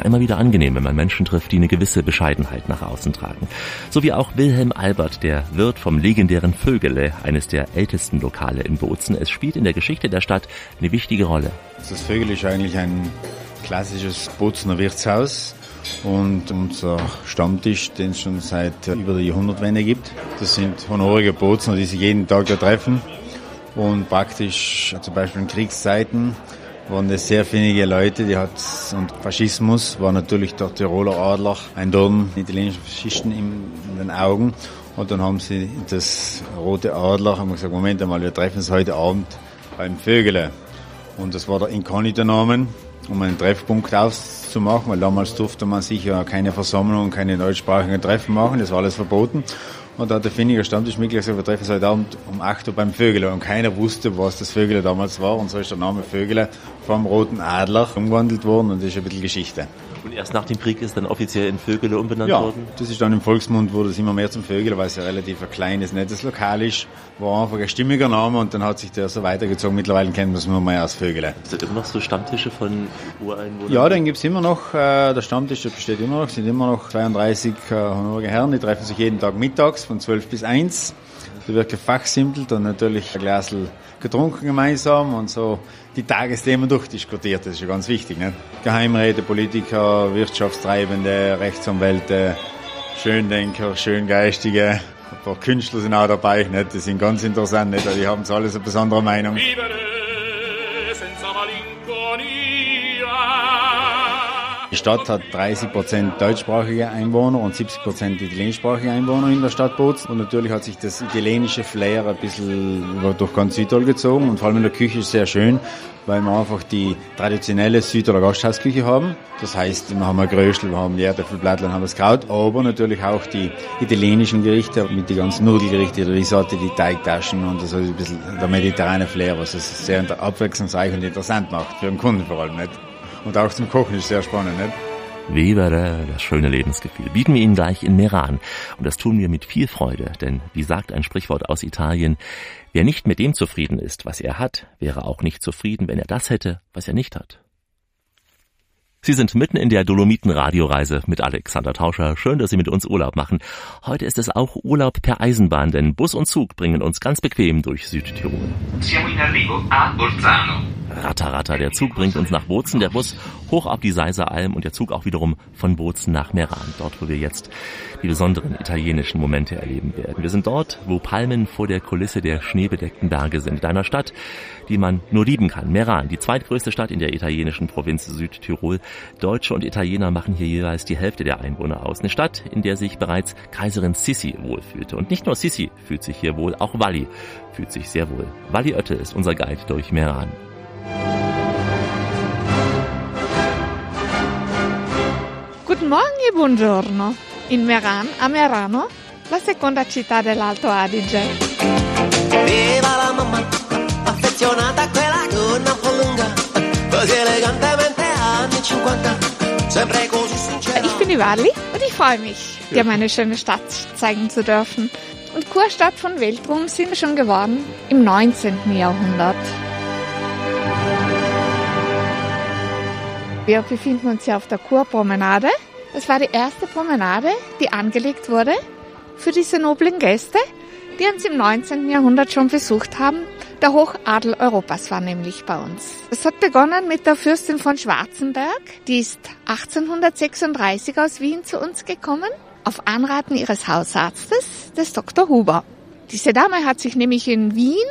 Immer wieder angenehm, wenn man Menschen trifft, die eine gewisse Bescheidenheit nach außen tragen. So wie auch Wilhelm Albert, der Wirt vom legendären Vögele, eines der ältesten Lokale in Bozen. Es spielt in der Geschichte der Stadt eine wichtige Rolle. Das Vögel ist eigentlich ein klassisches Bozener Wirtshaus und unser Stammtisch, den es schon seit über der Jahrhundertwende gibt. Das sind honorige Bozener, die sich jeden Tag da treffen und praktisch zum Beispiel in Kriegszeiten waren das sehr wenige Leute, die hat und Faschismus war natürlich der Tiroler Adler ein Dorn italienischer Faschisten in, den Augen. Und dann haben sie das rote Adler haben gesagt Moment einmal wir treffen uns heute Abend beim Vögele. Und das war der Inkognito-Namen um einen Treffpunkt auszumachen, weil damals durfte man sich ja keine Versammlungen, keine deutschsprachigen Treffen machen, das war alles verboten Und da hat der Finniger Stammtischmitglied gesagt, wir treffen uns heute Abend um 8 Uhr beim Vögele. Und keiner wusste, was das Vögele damals war. Und so ist der Name Vögele vom Roten Adler umgewandelt worden und das ist ein bisschen Geschichte. Und erst nach dem Krieg ist dann offiziell in Vögele umbenannt Ja, worden? das ist dann im Volksmund wurde es immer mehr zum Vögele, weil es ja relativ ein kleines, nettes Lokal ist. War einfach ein stimmiger Name und dann hat sich der so weitergezogen. Mittlerweile kennt man es nur mehr als Vögele. Sind immer noch so Stammtische von Ureinwohnern? Ja, den gibt's immer noch. Äh, der Stammtisch der besteht immer noch. Es sind immer noch 32 äh, honorige Herren, die treffen sich jeden Tag mittags von 12 bis 1. Da wird gefachsimpelt und natürlich ein Glasl getrunken gemeinsam und so die Tagesthemen durchdiskutiert. Das ist ja ganz wichtig. Nicht? Geheimräte, Politiker, Wirtschaftstreibende, Rechtsanwälte, Schöndenker, Schöngeistige. Ein paar Künstler sind auch dabei. Nicht? Die sind ganz interessant. Nicht? Die haben so alles eine besondere Meinung. Stadt hat 30 Prozent deutschsprachige Einwohner und 70 Prozent italienischsprachige Einwohner in der Stadt Bozen. Und natürlich hat sich das italienische Flair ein bisschen durch ganz Südtirol gezogen. Und vor allem in der Küche ist es sehr schön, weil wir einfach die traditionelle Südtiroler Gasthausküche haben. Das heißt, wir haben ein Gröschel, wir haben die Erdäpfelblättler, wir haben das Kraut, aber natürlich auch die italienischen Gerichte mit den ganzen Nudelgerichte, die Risotto, die Teigtaschen und so ein bisschen der mediterrane Flair, was es sehr abwechslungsreich und interessant macht, für den Kunden vor allem nicht. Und auch zum Kochen ist sehr spannend, nicht? Webere, das schöne Lebensgefühl, bieten wir Ihnen gleich in Meran. Und das tun wir mit viel Freude, denn wie sagt ein Sprichwort aus Italien, wer nicht mit dem zufrieden ist, was er hat, wäre auch nicht zufrieden, wenn er das hätte, was er nicht hat. Sie sind mitten in der Dolomiten-Radioreise mit Alexander Tauscher. Schön, dass Sie mit uns Urlaub machen. Heute ist es auch Urlaub per Eisenbahn, denn Bus und Zug bringen uns ganz bequem durch Südtirol. Siamo in arrivo a Bolzano. Ratter, ratter, der Zug bringt uns nach Bozen, der Bus hoch auf die Seiser Alm und der Zug auch wiederum von Bozen nach Meran, dort wo wir jetzt die besonderen italienischen Momente erleben werden. Wir sind dort, wo Palmen vor der Kulisse der schneebedeckten Berge sind, in einer Stadt, die man nur lieben kann. Meran, die zweitgrößte Stadt in der italienischen Provinz Südtirol. Deutsche und Italiener machen hier jeweils die Hälfte der Einwohner aus. Eine Stadt, in der sich bereits Kaiserin Sissi wohlfühlte. Und nicht nur Sissi fühlt sich hier wohl, auch Walli fühlt sich sehr wohl. Walli Oette ist unser Guide durch Meran. Guten Morgen e buongiorno. In Meran, a Merano, la seconda città dell'Alto Adige. Viva la mamma, affezionata a quella gonna un po' lunga, così elegantemente anni 50, sempre così sincera. Ich bin Wally und ich freue mich, dir meine schöne Stadt zeigen zu dürfen. Und Kurstadt von Weltruhm sind wir schon geworden im 19. Jahrhundert. Wir befinden uns hier auf der Kurpromenade. Das war die erste Promenade, die angelegt wurde für diese noblen Gäste, die uns im 19. Jahrhundert schon besucht haben. Der Hochadel Europas war nämlich bei uns. Es hat begonnen mit der Fürstin von Schwarzenberg. Die ist 1836 aus Wien zu uns gekommen, auf Anraten ihres Hausarztes, des Dr. Huber. Diese Dame hat sich nämlich in Wien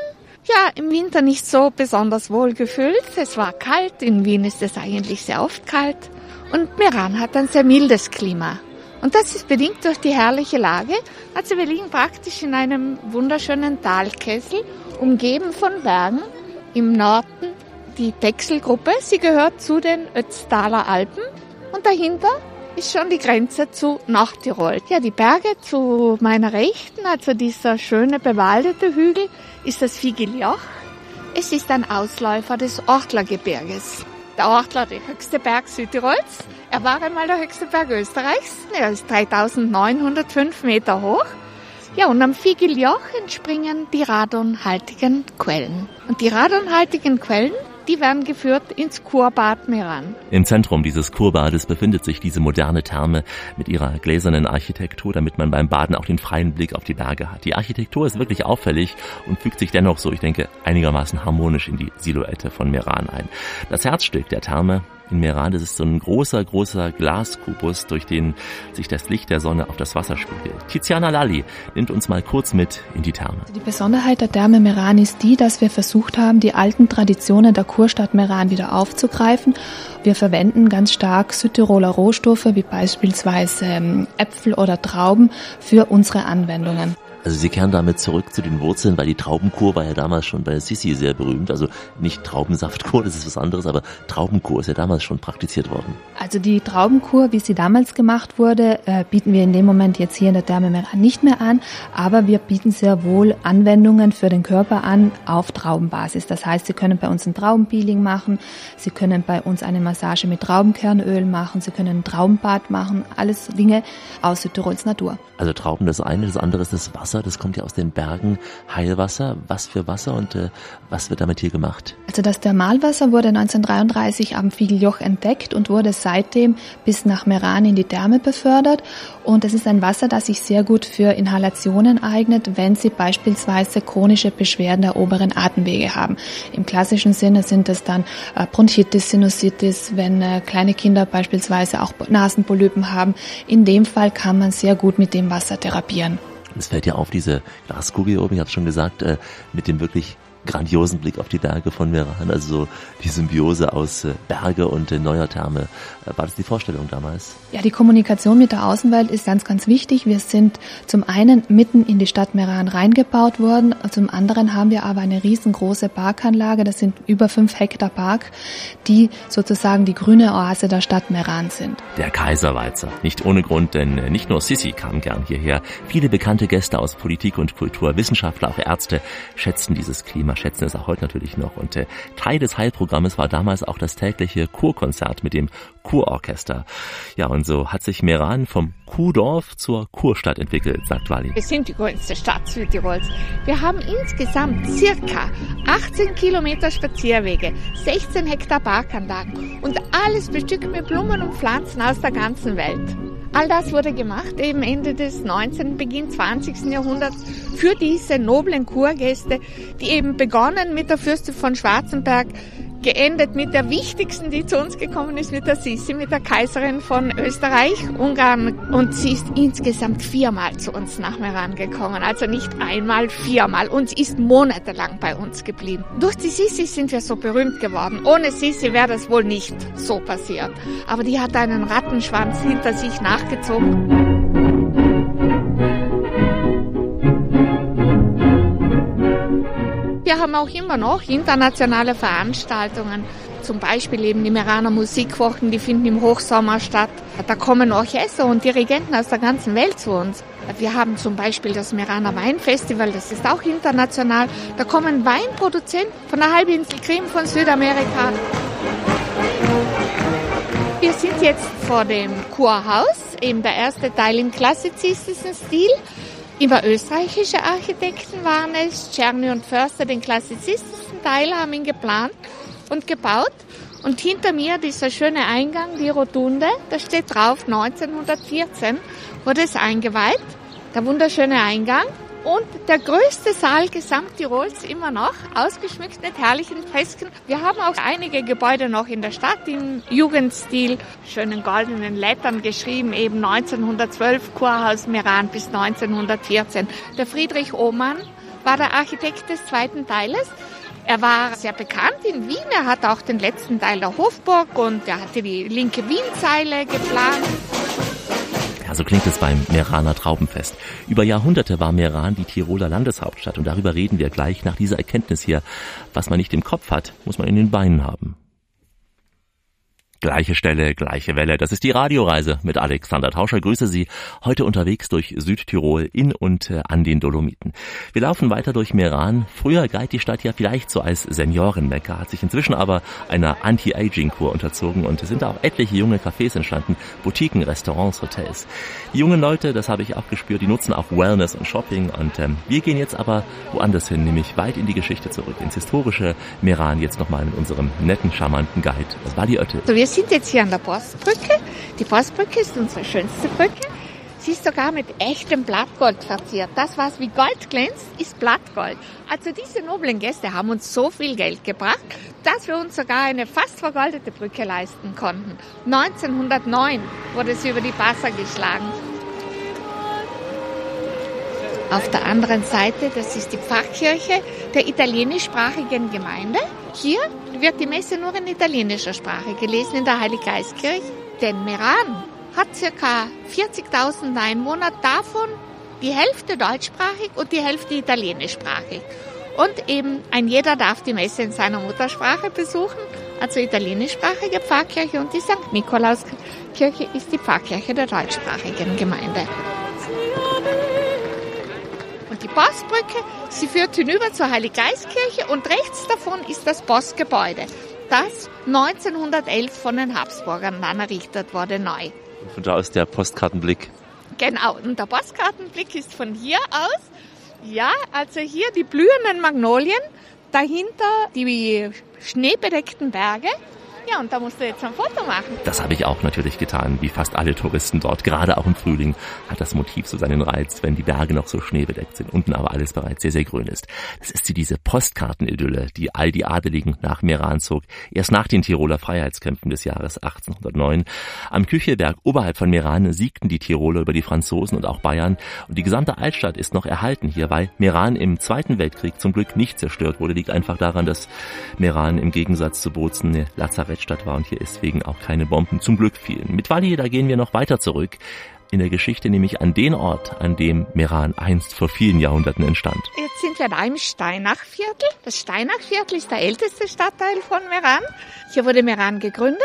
ja, im Winter nicht so besonders wohl gefühlt. Es war kalt, in Wien ist es eigentlich sehr oft kalt. Und Meran hat ein sehr mildes Klima. Und das ist bedingt durch die herrliche Lage. Also wir liegen praktisch in einem wunderschönen Talkessel, umgeben von Bergen. Im Norden die Texelgruppe, sie gehört zu den Ötztaler Alpen. Und dahinter ist schon die Grenze zu Nordtirol. Ja, die Berge zu meiner Rechten, also dieser schöne bewaldete Hügel, ist das Figiljoch. Es ist ein Ausläufer des Ortlergebirges. Der Ortler, der höchste Berg Südtirols. Er war einmal der höchste Berg Österreichs. Er ist 3905 Meter hoch. Ja, und am Figiljoch entspringen die radonhaltigen Quellen. Und die radonhaltigen Quellen, die werden geführt ins Kurbad Meran. Im Zentrum dieses Kurbades befindet sich diese moderne Therme mit ihrer gläsernen Architektur, damit man beim Baden auch den freien Blick auf die Berge hat. Die Architektur ist wirklich auffällig und fügt sich dennoch so, ich denke, einigermaßen harmonisch in die Silhouette von Meran ein. Das Herzstück der Therme in Meran, das ist so ein großer, großer Glaskubus, durch den sich das Licht der Sonne auf das Wasser spiegelt. Tiziana Lalli nimmt uns mal kurz mit in die Therme. Die Besonderheit der Therme Meran ist die, dass wir versucht haben, die alten Traditionen der Kurstadt Meran wieder aufzugreifen. Wir verwenden ganz stark Südtiroler Rohstoffe, wie beispielsweise ähm, Äpfel oder Trauben, für unsere Anwendungen. Also Sie kehren damit zurück zu den Wurzeln, weil die Traubenkur war ja damals schon bei Sissi sehr berühmt. Also nicht Traubensaftkur, das ist was anderes, aber Traubenkur ist ja damals schon praktiziert worden. Also die Traubenkur, wie sie damals gemacht wurde, äh, bieten wir in dem Moment jetzt hier in der Therme Meran nicht mehr an, aber wir bieten sehr wohl Anwendungen für den Körper an auf Traubenbasis. Das heißt, Sie können bei uns ein Traubenpeeling machen, Sie können bei uns eine Massage mit Traubenkernöl machen, Sie können ein Traubenbad machen, alles Dinge aus Südtirols Natur. Also Trauben das eine, das andere ist das Wasser, das kommt ja aus den Bergen, Heilwasser. Was für Wasser und äh, was wird damit hier gemacht? Also das Thermalwasser wurde 1933 am Fiegeljoch entdeckt und wurde seitdem bis nach Meran in die Therme befördert. Und es ist ein Wasser, das sich sehr gut für Inhalationen eignet, wenn Sie beispielsweise chronische Beschwerden der oberen Atemwege haben. Im klassischen Sinne sind es dann äh, Bronchitis, Sinusitis, wenn äh, kleine Kinder beispielsweise auch Nasenpolypen haben. In dem Fall kann man sehr gut mit dem Wasser therapieren. Es fällt ja auf, diese Glaskugel oben, ich habe schon gesagt, äh, mit dem wirklich grandiosen Blick auf die Berge von Meran, also so die Symbiose aus äh, Berge und äh, neuer Therme. Äh, war das die Vorstellung damals? Ja, die Kommunikation mit der Außenwelt ist ganz, ganz wichtig. Wir sind zum einen mitten in die Stadt Meran reingebaut worden, zum anderen haben wir aber eine riesengroße Parkanlage, das sind über fünf Hektar Park, die sozusagen die grüne Oase der Stadt Meran sind. Der Kaiserwalzer. Nicht ohne Grund, denn nicht nur Sissi kam gern hierher. Viele bekannte Gäste aus Politik und Kultur, Wissenschaftler, auch Ärzte schätzten dieses Klima, schätzen es auch heute natürlich noch. Und äh, Teil des Heilprogrammes war damals auch das tägliche Kurkonzert mit dem Kurorchester. Ja, und so hat sich Meran vom Kuhdorf zur Kurstadt entwickelt, sagt Wally. Wir sind die größte Stadt Südtirols. Wir haben insgesamt circa 18 Kilometer Spazierwege, 16 Hektar Parkanlagen und alles bestückt mit Blumen und Pflanzen aus der ganzen Welt. All das wurde gemacht eben Ende des 19., Beginn 20. Jahrhunderts für diese noblen Kurgäste, die eben begonnen mit der Fürstin von Schwarzenberg, geendet mit der wichtigsten, die zu uns gekommen ist, mit der Sissi, mit der Kaiserin von Österreich, Ungarn. Und sie ist insgesamt viermal zu uns nach Meran gekommen. Also nicht einmal, viermal. Und sie ist monatelang bei uns geblieben. Durch die Sissi sind wir so berühmt geworden. Ohne Sissi wäre das wohl nicht so passiert. Aber die hat einen Rattenschwanz hinter sich nachgezogen. Wir haben auch immer noch internationale Veranstaltungen, zum Beispiel eben die Meraner Musikwochen, die finden im Hochsommer statt. Da kommen Orchester und Dirigenten aus der ganzen Welt zu uns. Wir haben zum Beispiel das Meraner Weinfestival, das ist auch international. Da kommen Weinproduzenten von der Halbinsel Krim, von Südamerika. Wir sind jetzt vor dem Kurhaus, eben der erste Teil im klassizistischen Stil. Immer österreichische Architekten waren es. Czerny und Förster, den klassizistischen Teil, haben ihn geplant und gebaut. Und hinter mir dieser schöne Eingang, die Rotunde, da steht drauf, 1914 wurde es eingeweiht. Der wunderschöne Eingang. Und der größte Saal Gesamttirols immer noch, ausgeschmückt mit herrlichen Fresken. Wir haben auch einige Gebäude noch in der Stadt im Jugendstil, schönen goldenen Lettern geschrieben, eben 1912 Kurhaus Meran bis 1914. Der Friedrich Ohmann war der Architekt des zweiten Teiles. Er war sehr bekannt in Wien. Er hat auch den letzten Teil der Hofburg und er hatte die linke Wienzeile geplant. Ja, so klingt es beim Meraner Traubenfest. Über Jahrhunderte war Meran die Tiroler Landeshauptstadt und darüber reden wir gleich nach dieser Erkenntnis hier. Was man nicht im Kopf hat, muss man in den Beinen haben. Gleiche Stelle, gleiche Welle. Das ist die Radioreise mit Alexander Tauscher. Grüße Sie heute unterwegs durch Südtirol in und äh, an den Dolomiten. Wir laufen weiter durch Meran. Früher galt die Stadt ja vielleicht so als Seniorenmekka, hat sich inzwischen aber einer Anti-Aging-Kur unterzogen und es sind auch etliche junge Cafés entstanden, Boutiquen, Restaurants, Hotels. Die jungen Leute, das habe ich auch gespürt, die nutzen auch Wellness und Shopping und ähm, wir gehen jetzt aber woanders hin, nämlich weit in die Geschichte zurück, ins historische Meran, jetzt nochmal mit unserem netten, charmanten Guide. Die Ötte. So, wir sind jetzt hier an der Postbrücke. Die Postbrücke ist unsere schönste Brücke. Sie ist sogar mit echtem Blattgold verziert. Das, was wie Gold glänzt, ist Blattgold. Also diese noblen Gäste haben uns so viel Geld gebracht, dass wir uns sogar eine fast vergoldete Brücke leisten konnten. 1909 wurde sie über die Passer geschlagen. Auf der anderen Seite, das ist die Pfarrkirche der italienischsprachigen Gemeinde. Hier wird die Messe nur in italienischer Sprache gelesen in der Heiliggeistkirche. Denn Meran hat circa 40.000 Einwohner, davon Die Hälfte deutschsprachig und die Hälfte italienischsprachig. Und eben ein jeder darf die Messe in seiner Muttersprache besuchen, also italienischsprachige Pfarrkirche und die St. Nikolauskirche ist die Pfarrkirche der deutschsprachigen Gemeinde. Postbrücke, sie führt hinüber zur Heiliggeistkirche und rechts davon ist das Postgebäude, das 1911 von den Habsburgern dann errichtet wurde, neu. Und von da aus der Postkartenblick. Genau, und der Postkartenblick ist von hier aus. Ja, also hier die blühenden Magnolien, dahinter die schneebedeckten Berge. Ja, und da musst du jetzt ein Foto machen. Das habe ich auch natürlich getan, wie fast alle Touristen dort. Gerade auch im Frühling hat das Motiv so seinen Reiz, wenn die Berge noch so schneebedeckt sind, unten aber alles bereits sehr, sehr grün ist. Das ist diese Postkartenidylle, die all die Adeligen nach Meran zog, erst nach den Tiroler Freiheitskämpfen des Jahres 1809. Am Küchelberg oberhalb von Meran siegten die Tiroler über die Franzosen und auch Bayern und die gesamte Altstadt ist noch erhalten hier, weil Meran im Zweiten Weltkrieg zum Glück nicht zerstört wurde, liegt einfach daran, dass Meran im Gegensatz zu Bozen eine Lazarett Stadt war und hier deswegen auch keine Bomben zum Glück fielen. Mit Wally, da gehen wir noch weiter zurück in der Geschichte, nämlich an den Ort, an dem Meran einst vor vielen Jahrhunderten entstand. Jetzt sind wir da im Steinachviertel. Das Steinachviertel ist der älteste Stadtteil von Meran. Hier wurde Meran gegründet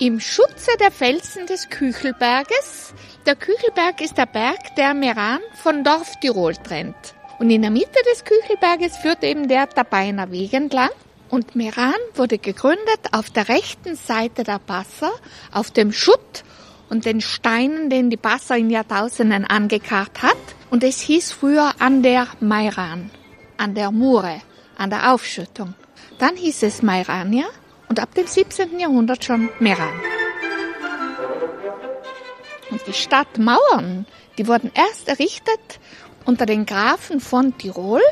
im Schutze der Felsen des Küchelberges. Der Küchelberg ist der Berg, der Meran von Dorf Tirol trennt. Und in der Mitte des Küchelberges führt eben der Tabainer Weg entlang. Und Meran wurde gegründet auf der rechten Seite der Passer, auf dem Schutt und den Steinen, den die Passer in Jahrtausenden angekarrt hat. Und es hieß früher an der Mairan, an der Mure, an der Aufschüttung. Dann hieß es Mairania und ab dem 17. Jahrhundert schon Meran. Und die Stadtmauern, die wurden erst errichtet unter den Grafen von Tirol.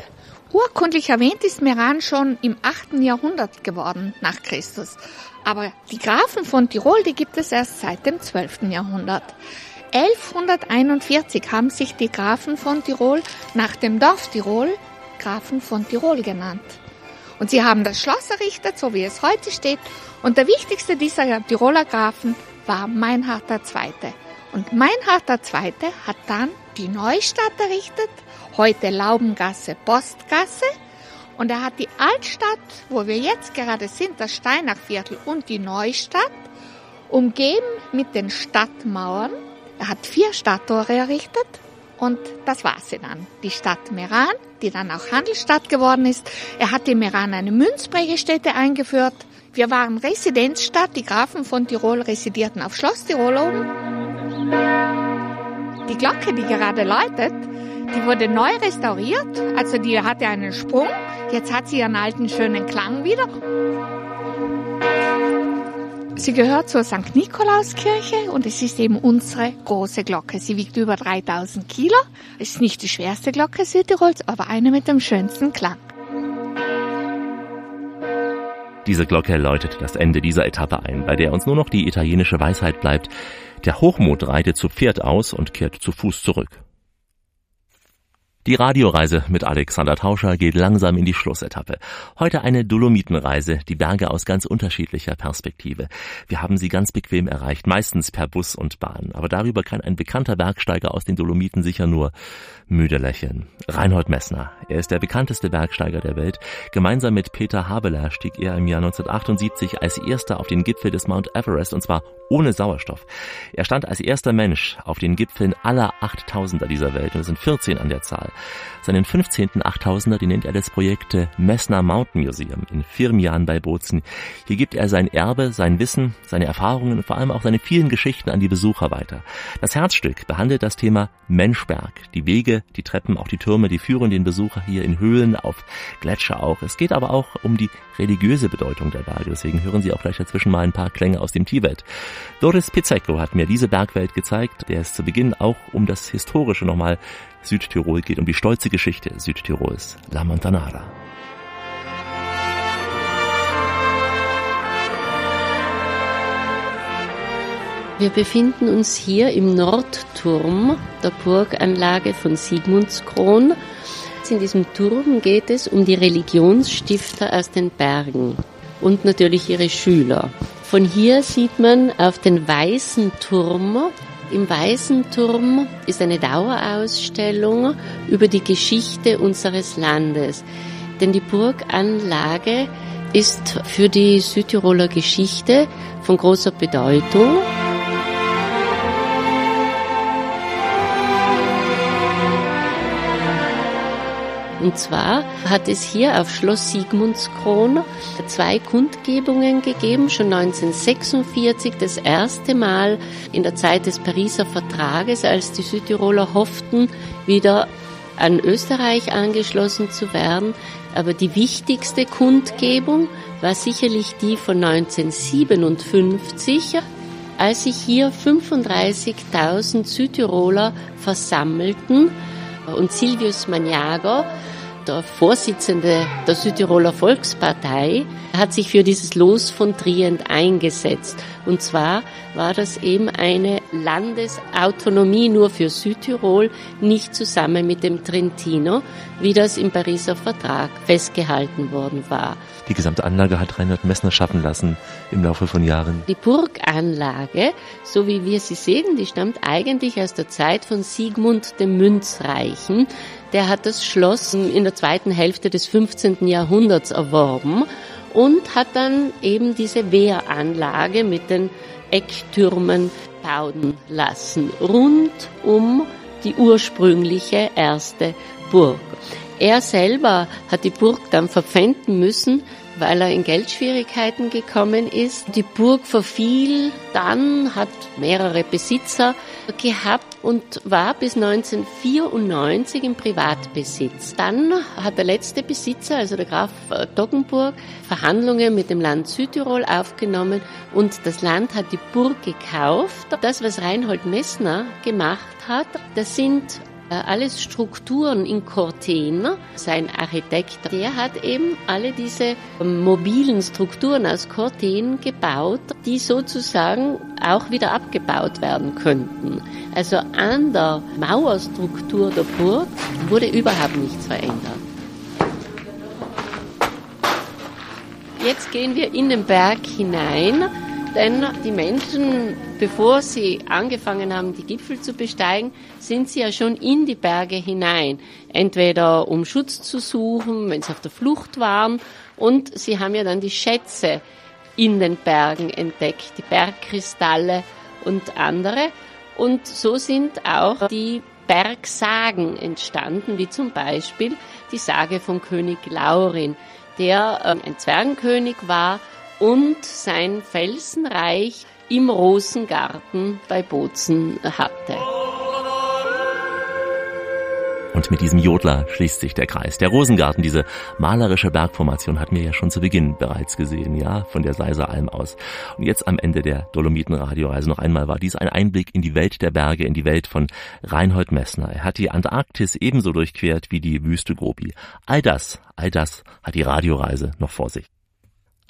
Urkundlich erwähnt ist Meran schon im 8. Jahrhundert geworden nach Christus. Aber die Grafen von Tirol, die gibt es erst seit dem 12. Jahrhundert. 1141 haben sich die Grafen von Tirol nach dem Dorf Tirol Grafen von Tirol genannt. Und sie haben das Schloss errichtet, so wie es heute steht. Und der wichtigste dieser Tiroler Grafen war Meinhard II. Und Meinhard II. hat dann die Neustadt errichtet, heute Laubengasse, Postgasse. Und er hat die Altstadt, wo wir jetzt gerade sind, das Steinachviertel und die Neustadt, umgeben mit den Stadtmauern. Er hat vier Stadttore errichtet und das war sie dann. Die Stadt Meran, die dann auch Handelsstadt geworden ist. Er hat in Meran eine Münzprägestätte eingeführt. Wir waren Residenzstadt. Die Grafen von Tirol residierten auf Schloss Tirol oben. Die Glocke, die gerade läutet, die wurde neu restauriert. Also die hatte einen Sprung. Jetzt hat sie ihren alten schönen Klang wieder. Sie gehört zur St. Nikolauskirche und es ist eben unsere große Glocke. Sie wiegt über 3000 Kilo. Es ist nicht die schwerste Glocke Südtirols, aber eine mit dem schönsten Klang. Diese Glocke läutet das Ende dieser Etappe ein, bei der uns nur noch die italienische Weisheit bleibt. Der Hochmut reitet zu Pferd aus und kehrt zu Fuß zurück. Die Radioreise mit Alexander Tauscher geht langsam in die Schlussetappe. Heute eine Dolomitenreise, die Berge aus ganz unterschiedlicher Perspektive. Wir haben sie ganz bequem erreicht, meistens per Bus und Bahn. Aber darüber kann ein bekannter Bergsteiger aus den Dolomiten sicher nur müde lächeln. Reinhold Messner. Er ist der bekannteste Bergsteiger der Welt. Gemeinsam mit Peter Habeler stieg er im Jahr 1978 als erster auf den Gipfel des Mount Everest und zwar ohne Sauerstoff. Er stand als erster Mensch auf den Gipfeln aller 8000er dieser Welt und es sind 14 an der Zahl. Seinen 15. 8000er, den nennt er das Projekt Messner Mountain Museum in Firmian bei Bozen. Hier gibt er sein Erbe, sein Wissen, seine Erfahrungen und vor allem auch seine vielen Geschichten an die Besucher weiter. Das Herzstück behandelt das Thema Menschberg. Die Wege, die Treppen, auch die Türme, die führen den Besucher hier in Höhlen, auf Gletscher auch. Es geht aber auch um die religiöse Bedeutung der Berge. Deswegen hören Sie auch gleich dazwischen mal ein paar Klänge aus dem Tibet. Doris Pizzecco hat mir diese Bergwelt gezeigt, der es zu Beginn auch um das Historische nochmal Südtirol geht, um die stolze Geschichte Südtirols, La Montanara. Wir befinden uns hier im Nordturm der Burganlage von Sigmundskron. In diesem Turm geht es um die Religionsstifter aus den Bergen und natürlich ihre Schüler. Von hier sieht man auf den weißen Turm Im Weißen Turm ist eine Dauerausstellung über die Geschichte unseres Landes. Denn die Burganlage ist für die Südtiroler Geschichte von großer Bedeutung. Und zwar hat es hier auf Schloss Sigmundskron zwei Kundgebungen gegeben, schon 1946 das erste Mal in der Zeit des Pariser Vertrages, als die Südtiroler hofften, wieder an Österreich angeschlossen zu werden. Aber die wichtigste Kundgebung war sicherlich die von 1957, als sich hier 35.000 Südtiroler versammelten und Silvius Maniago der Vorsitzende der Südtiroler Volkspartei, hat sich für dieses Los von Trient eingesetzt. Und zwar war das eben eine Landesautonomie nur für Südtirol, nicht zusammen mit dem Trentino, wie das im Pariser Vertrag festgehalten worden war. Die gesamte Anlage hat Reinhard Messner schaffen lassen im Laufe von Jahren. Die Burganlage, so wie wir sie sehen, die stammt eigentlich aus der Zeit von Sigmund dem Münzreichen. Der hat das Schloss in der zweiten Hälfte des 15. Jahrhunderts erworben und hat dann eben diese Wehranlage mit den Ecktürmen bauen lassen, rund um die ursprüngliche erste Burg. Er selber hat die Burg dann verpfänden müssen, weil er in Geldschwierigkeiten gekommen ist. Die Burg verfiel dann, hat mehrere Besitzer gehabt und war bis 1994 im Privatbesitz. Dann hat der letzte Besitzer, also der Graf Doggenburg, Verhandlungen mit dem Land Südtirol aufgenommen und das Land hat die Burg gekauft. Das, was Reinhold Messner gemacht hat, das sind äh, alles Strukturen in Corten. Sein Architekt, der hat eben alle diese ähm, mobilen Strukturen aus Corten gebaut, die sozusagen auch wieder abgebaut werden könnten. Also an der Mauerstruktur der Burg wurde überhaupt nichts verändert. Jetzt gehen wir in den Berg hinein. Denn die Menschen, bevor sie angefangen haben, die Gipfel zu besteigen, sind sie ja schon in die Berge hinein. Entweder um Schutz zu suchen, wenn sie auf der Flucht waren, und sie haben ja dann die Schätze in den Bergen entdeckt, die Bergkristalle und andere. Und so sind auch die Bergsagen entstanden, wie zum Beispiel die Sage von König Laurin, der äh, ein Zwergenkönig war und sein Felsenreich im Rosengarten bei Bozen hatte. Und mit diesem Jodler schließt sich der Kreis. Der Rosengarten, diese malerische Bergformation, hatten wir ja schon zu Beginn bereits gesehen, ja, von der Seiser Alm aus. Und jetzt am Ende der Dolomiten-Radioreise noch einmal war dies ein Einblick in die Welt der Berge, in die Welt von Reinhold Messner. Er hat die Antarktis ebenso durchquert wie die Wüste Gobi. All das, all das hat die Radioreise noch vor sich.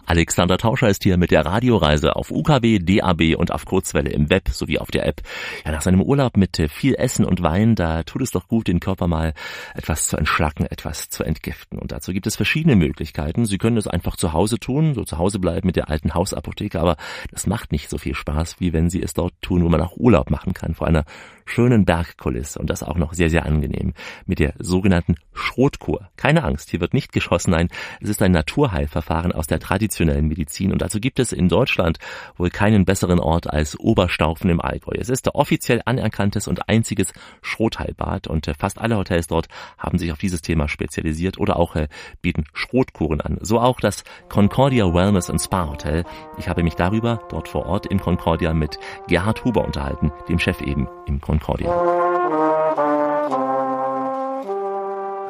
Alexander Tauscher ist hier mit der Radioreise auf UKW, DAB und auf Kurzwelle im Web sowie auf der App. Ja, nach seinem Urlaub mit viel Essen und Wein, da tut es doch gut, den Körper mal etwas zu entschlacken, etwas zu entgiften. Und dazu gibt es verschiedene Möglichkeiten. Sie können es einfach zu Hause tun, so zu Hause bleiben mit der alten Hausapotheke, aber das macht nicht so viel Spaß, wie wenn Sie es dort tun, wo man auch Urlaub machen kann, vor einer schönen Bergkulisse und das auch noch sehr, sehr angenehm mit der sogenannten Schrotkur. Keine Angst, hier wird nicht geschossen, nein, es ist ein Naturheilverfahren aus der traditionellen Medizin und dazu gibt es in Deutschland wohl keinen besseren Ort als Oberstaufen im Allgäu. Es ist der offiziell anerkanntes und einziges Schrotheilbad und äh, fast alle Hotels dort haben sich auf dieses Thema spezialisiert oder auch äh, bieten Schrotkuren an. So auch das Concordia Wellness and Spa Hotel. Ich habe mich darüber dort vor Ort im Concordia mit Gerhard Huber unterhalten, dem Chef eben im Concordia.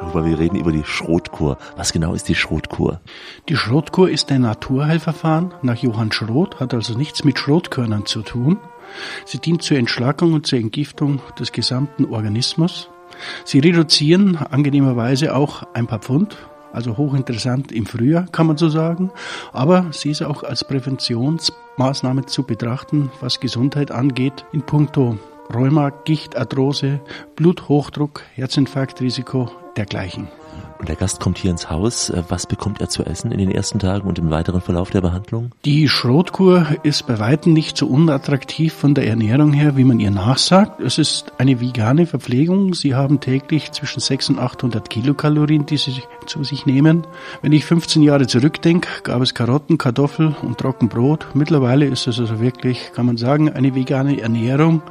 Aber wir reden über die Schrotkur. Was genau ist die Schrotkur? Die Schrotkur ist ein Naturheilverfahren nach Johann Schroth, hat also nichts mit Schrotkörnern zu tun. Sie dient zur Entschlackung und zur Entgiftung des gesamten Organismus. Sie reduzieren angenehmerweise auch ein paar Pfund, also hochinteressant im Frühjahr, kann man so sagen. Aber sie ist auch als Präventionsmaßnahme zu betrachten, was Gesundheit angeht, in puncto Rheuma, Gicht, Arthrose, Bluthochdruck, Herzinfarktrisiko, dergleichen. Und der Gast kommt hier ins Haus. Äh, was bekommt er zu essen in den ersten Tagen und im weiteren Verlauf der Behandlung? Die Schrotkur ist bei weitem nicht so unattraktiv von der Ernährung her, wie man ihr nachsagt. Es ist eine vegane Verpflegung. Sie haben täglich zwischen 600 und 800 Kilokalorien, die sie zu sich nehmen. Wenn ich 15 Jahre zurückdenke, gab es Karotten, Kartoffel und Trockenbrot. Mittlerweile ist es also wirklich, kann man sagen, eine vegane Ernährung,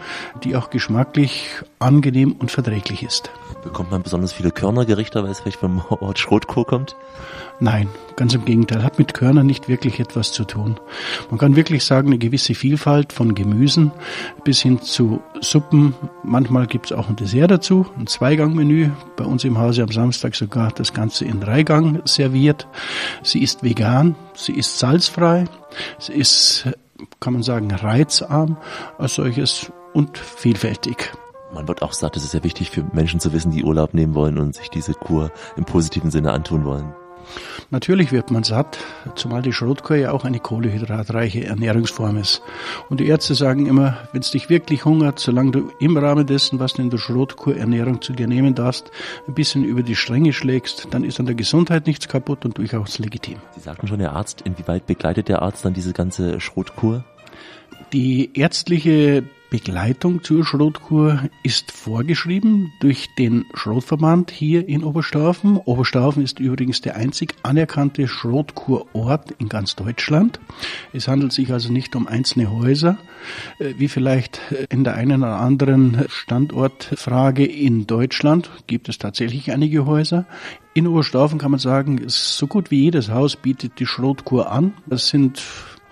die auch geschmacklich angenehm und verträglich ist. Bekommt man besonders viele Körnergerichte, weil es vielleicht vom Ort Schrotkohl kommt? Nein, ganz im Gegenteil, hat mit Körnern nicht wirklich etwas zu tun. Man kann wirklich sagen, eine gewisse Vielfalt von Gemüsen bis hin zu Suppen. Manchmal gibt es auch ein Dessert dazu, ein Zweigangmenü. Bei uns im Hause am Samstag sogar das Ganze in Dreigang serviert. Sie ist vegan, sie ist salzfrei, sie ist, kann man sagen, reizarm als solches und vielfältig. Man wird auch sagt, es ist sehr wichtig für Menschen zu wissen, die Urlaub nehmen wollen und sich diese Kur im positiven Sinne antun wollen. Natürlich wird man satt, zumal die Schrotkur ja auch eine kohlehydratreiche Ernährungsform ist. Und die Ärzte sagen immer, wenn es dich wirklich hungert, solange du im Rahmen dessen, was du in der Schrotkur-Ernährung zu dir nehmen darfst, ein bisschen über die Stränge schlägst, dann ist an der Gesundheit nichts kaputt und durchaus legitim. Sie sagten schon, der Arzt, inwieweit begleitet der Arzt dann diese ganze Schrotkur? Die ärztliche Begleitung zur Schrotkur ist vorgeschrieben durch den Schrotverband hier in Oberstaufen. Oberstaufen ist übrigens der einzig anerkannte Schrotkurort in ganz Deutschland. Es handelt sich also nicht um einzelne Häuser, äh, wie vielleicht in der einen oder anderen Standortfrage in Deutschland gibt es tatsächlich einige Häuser. In Oberstaufen kann man sagen, so gut wie jedes Haus bietet die Schrotkur an. Das sind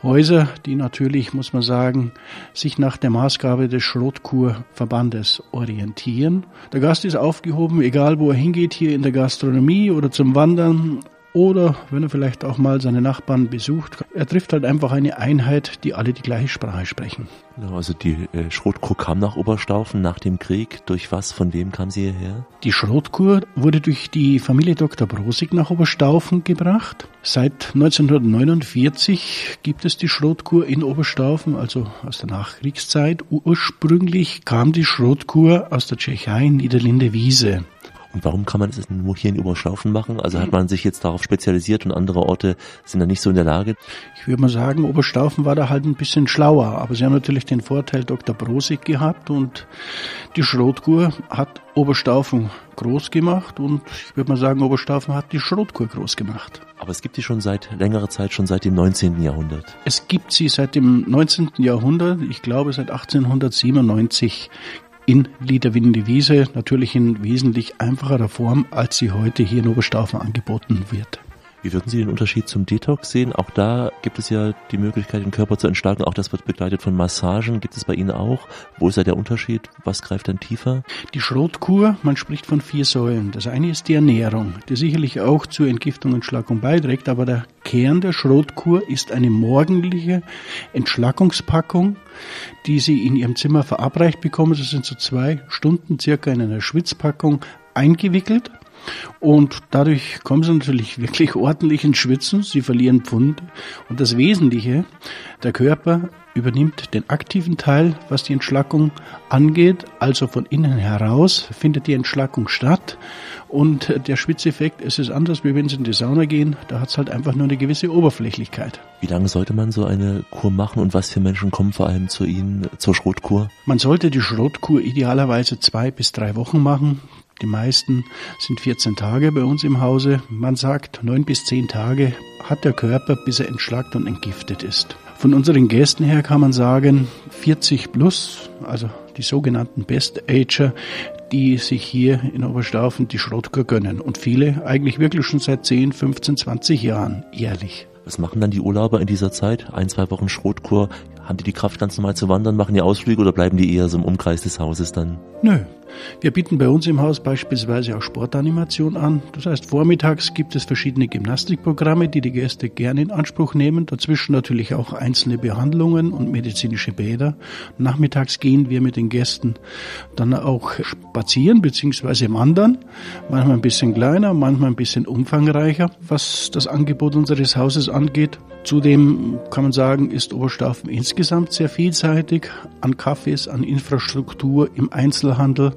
Häuser, die natürlich, muss man sagen, sich nach der Maßgabe des Schrotkurverbandes orientieren. Der Gast ist aufgehoben, egal wo er hingeht, hier in der Gastronomie oder zum Wandern oder wenn er vielleicht auch mal seine Nachbarn besucht. Er trifft halt einfach eine Einheit, die alle die gleiche Sprache sprechen. Genau, also die äh, Schrotkur kam nach Oberstaufen nach dem Krieg. Durch was, von wem kam sie hierher? Die Schrotkur wurde durch die Familie Dr. Brosig nach Oberstaufen gebracht. Seit 1949 gibt es die Schrotkur in Oberstaufen, also aus der Nachkriegszeit. Ursprünglich kam die Schrotkur aus der Tschechei, Niederlinde Wiese. Und warum kann man das nur hier in Oberstaufen machen? Also hat man sich jetzt darauf spezialisiert und andere Orte sind da nicht so in der Lage? Ich würde mal sagen, Oberstaufen war da halt ein bisschen schlauer. Aber sie haben natürlich den Vorteil Dr. Brosig gehabt und die Schrotkur hat Oberstaufen groß gemacht und ich würde mal sagen, Oberstaufen hat die Schrotkur groß gemacht. Aber es gibt sie schon seit längerer Zeit, schon seit dem 19. Jahrhundert. Es gibt sie seit dem 19. Jahrhundert, ich glaube seit 1897 in Liederwinde Wiese, natürlich in wesentlich einfacherer Form, als sie heute hier in Oberstaufen angeboten wird. Wie würden Sie den Unterschied zum Detox sehen? Auch da gibt es ja die Möglichkeit, den Körper zu entstärken. Auch das wird begleitet von Massagen. Gibt es bei Ihnen auch? Wo ist da der Unterschied? Was greift dann tiefer? Die Schrotkur, man spricht von vier Säulen. Das eine ist die Ernährung, die sicherlich auch zur Entgiftung und Entschlackung beiträgt. Aber der Kern der Schrotkur ist eine morgendliche Entschlackungspackung, die Sie in Ihrem Zimmer verabreicht bekommen. Das sind so zwei Stunden circa in einer Schwitzpackung eingewickelt. Und dadurch kommen sie natürlich wirklich ordentlich ins Schwitzen, sie verlieren Pfund. Und das Wesentliche, der Körper übernimmt den aktiven Teil, was die Entschlackung angeht, also von innen heraus findet die Entschlackung statt. Und der Schwitzeffekt ist es anders, wie wenn Sie in die Sauna gehen, da hat es halt einfach nur eine gewisse Oberflächlichkeit. Wie lange sollte man so eine Kur machen und was für Menschen kommen vor allem zu Ihnen zur Schrotkur? Man sollte die Schrotkur idealerweise zwei bis drei Wochen machen. Die meisten sind 14 Tage bei uns im Hause. Man sagt, neun bis zehn Tage hat der Körper, bis er entschlackt und entgiftet ist. Von unseren Gästen her kann man sagen, 40 plus, also die sogenannten Best Ager, die sich hier in Oberstaufen die Schrotkur gönnen. Und viele eigentlich wirklich schon seit 10, 15, 20 Jahren jährlich. Was machen dann die Urlauber in dieser Zeit? Ein, zwei Wochen Schrotkur. Haben die die Kraft ganz normal zu wandern? Machen die Ausflüge oder bleiben die eher so im Umkreis des Hauses dann? Nö, wir bieten bei uns im Haus beispielsweise auch Sportanimation an. Das heißt, vormittags gibt es verschiedene Gymnastikprogramme, die die Gäste gerne in Anspruch nehmen. Dazwischen natürlich auch einzelne Behandlungen und medizinische Bäder. Nachmittags gehen wir mit den Gästen dann auch spazieren bzw. wandern. Manchmal ein bisschen kleiner, manchmal ein bisschen umfangreicher, was das Angebot unseres Hauses angeht. Zudem kann man sagen, ist Oberstaufen insgesamt sehr vielseitig an Cafés, an Infrastruktur im Einzelhandel.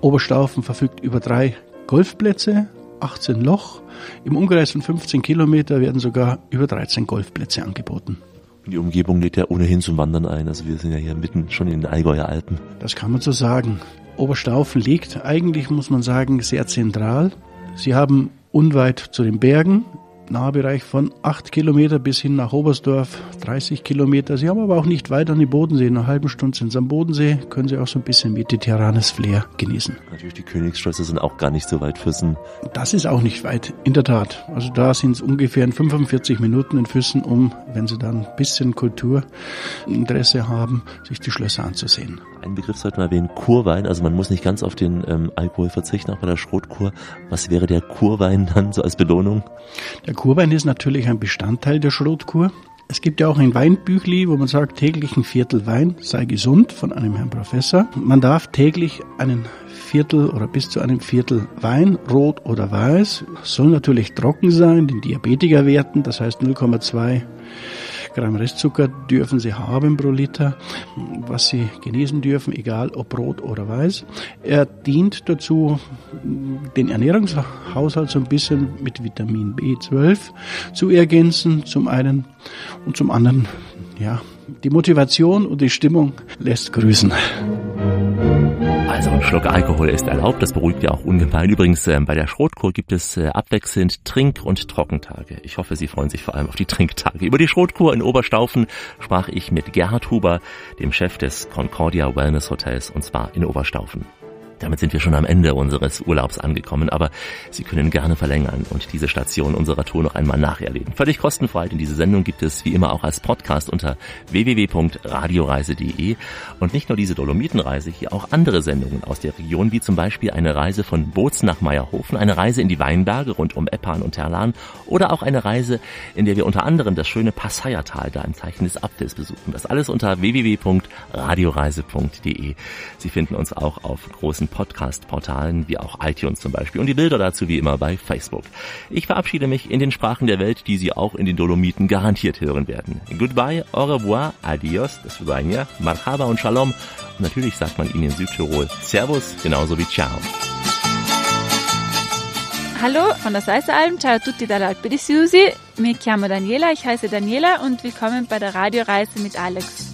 Oberstaufen verfügt über drei Golfplätze, 18 Loch. Im Umkreis von 15 Kilometer werden sogar über 13 Golfplätze angeboten. Die Umgebung lädt ja ohnehin zum Wandern ein. Also wir sind ja hier mitten schon in den Allgäuer Alpen. Das kann man so sagen. Oberstaufen liegt eigentlich, muss man sagen, sehr zentral. Sie haben unweit zu den Bergen Nahbereich von 8 Kilometer bis hin nach Oberstdorf, 30 Kilometer. Sie haben aber auch nicht weit an die Bodensee. In einer halben Stunde sind Sie am Bodensee, können Sie auch so ein bisschen mediterranes Flair genießen. Natürlich, die Königsschlösser sind auch gar nicht so weit Füssen. Das ist auch nicht weit, in der Tat. Also da sind es ungefähr in 45 Minuten in Füssen, um, wenn Sie dann ein bisschen Kulturinteresse haben, sich die Schlösser anzusehen. Ein Begriff sollte man erwähnen, Kurwein. Also man muss nicht ganz auf den ähm, Alkohol verzichten, auch bei der Schrotkur. Was wäre der Kurwein dann so als Belohnung? Der Kurwein ist natürlich ein Bestandteil der Schrotkur. Es gibt ja auch ein Weinbüchli, wo man sagt, täglich ein Viertel Wein sei gesund von einem Herrn Professor. Man darf täglich einen Viertel oder bis zu einem Viertel Wein, rot oder weiß, soll natürlich trocken sein, den Diabetiker werten, das heißt 0,2 Gramm Restzucker dürfen Sie haben pro Liter, was Sie genießen dürfen, egal ob rot oder weiß. Er dient dazu, den Ernährungshaushalt so ein bisschen mit Vitamin B12 zu ergänzen, zum einen und zum anderen, ja, die Motivation und die Stimmung lässt grüßen. Also ein Schluck Alkohol ist erlaubt, das beruhigt ja auch ungemein. Übrigens, äh, bei der Schrotkur gibt es äh, abwechselnd Trink- und Trockentage. Ich hoffe, Sie freuen sich vor allem auf die Trinktage. Über die Schrotkur in Oberstaufen sprach ich mit Gerhard Huber, dem Chef des Concordia Wellness Hotels, und zwar in Oberstaufen. Damit sind wir schon am Ende unseres Urlaubs angekommen, aber Sie können gerne verlängern und diese Station unserer Tour noch einmal nacherleben. Völlig kostenfrei, denn diese Sendung gibt es wie immer auch als Podcast unter www.radioreise.de und nicht nur diese Dolomitenreise, hier auch andere Sendungen aus der Region, wie zum Beispiel eine Reise von Bozen nach Meierhofen, eine Reise in die Weinberge rund um Eppan und Terlan oder auch eine Reise, in der wir unter anderem das schöne Passaiertal da im Zeichen des Apfels besuchen. Das alles unter www.radioreise.de. Sie finden uns auch auf großen Podcast-Portalen wie auch iTunes zum Beispiel und die Bilder dazu wie immer bei Facebook. Ich verabschiede mich in den Sprachen der Welt, die Sie auch in den Dolomiten garantiert hören werden. Goodbye, au revoir, adios, das Vidania, marhaba und shalom. Und natürlich sagt man Ihnen in Südtirol Servus genauso wie Ciao. Hallo von der Salzalm, ciao a tutti dall'Alpe di Siusi. Mi chiamo Daniela, ich heiße Daniela und willkommen bei der Radioreise mit Alex.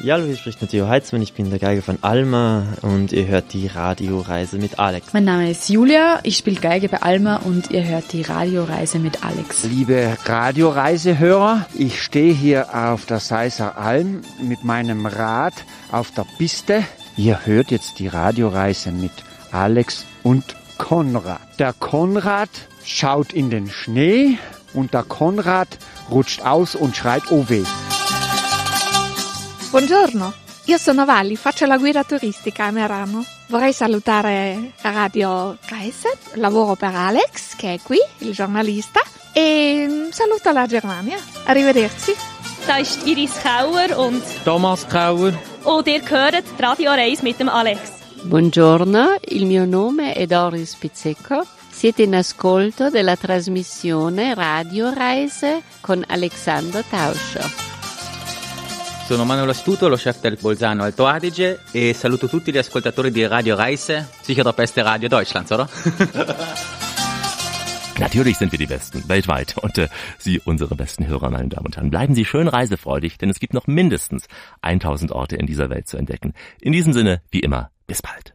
Ja, hallo, hier spricht Matteo Heitzmann, ich bin der Geiger von Alma und ihr hört die Radioreise mit Alex. Mein Name ist Julia, ich spiele Geige bei Alma und ihr hört die Radioreise mit Alex. Liebe Radioreisehörer, ich stehe hier auf der Seiser Alm mit meinem Rad auf der Piste. Ihr hört jetzt die Radioreise mit Alex und Konrad. Der Konrad schaut in den Schnee und der Konrad rutscht aus und schreit Oh weh. Buongiorno, io sono Valli, faccio la guida turistica a Merano. Vorrei salutare Radio Kaiser, lavoro per Alex, che è qui, il giornalista, e saluto la Germania. Arrivederci. Da ist Iris Kauer und, Thomas Kauer. und ihr hört die Radioreise mit dem Alex. Buongiorno, il mio nome è Doris Pizzecco. Siete in ascolto della trasmissione Radio Reise con Alexandro Tauscher. Sono Manuel Astuto, lo chef del Bolzano Alto Adige e saluto tutti gli ascoltatori di Radio Reise, sicher der beste Radio Deutschlands, oder? Natürlich sind wir die Besten, weltweit. Und äh, Sie, unsere besten Hörer, meine Damen und Herren, bleiben Sie schön reisefreudig, denn es gibt noch mindestens 1000 Orte in dieser Welt zu entdecken. In diesem Sinne, wie immer, bis bald.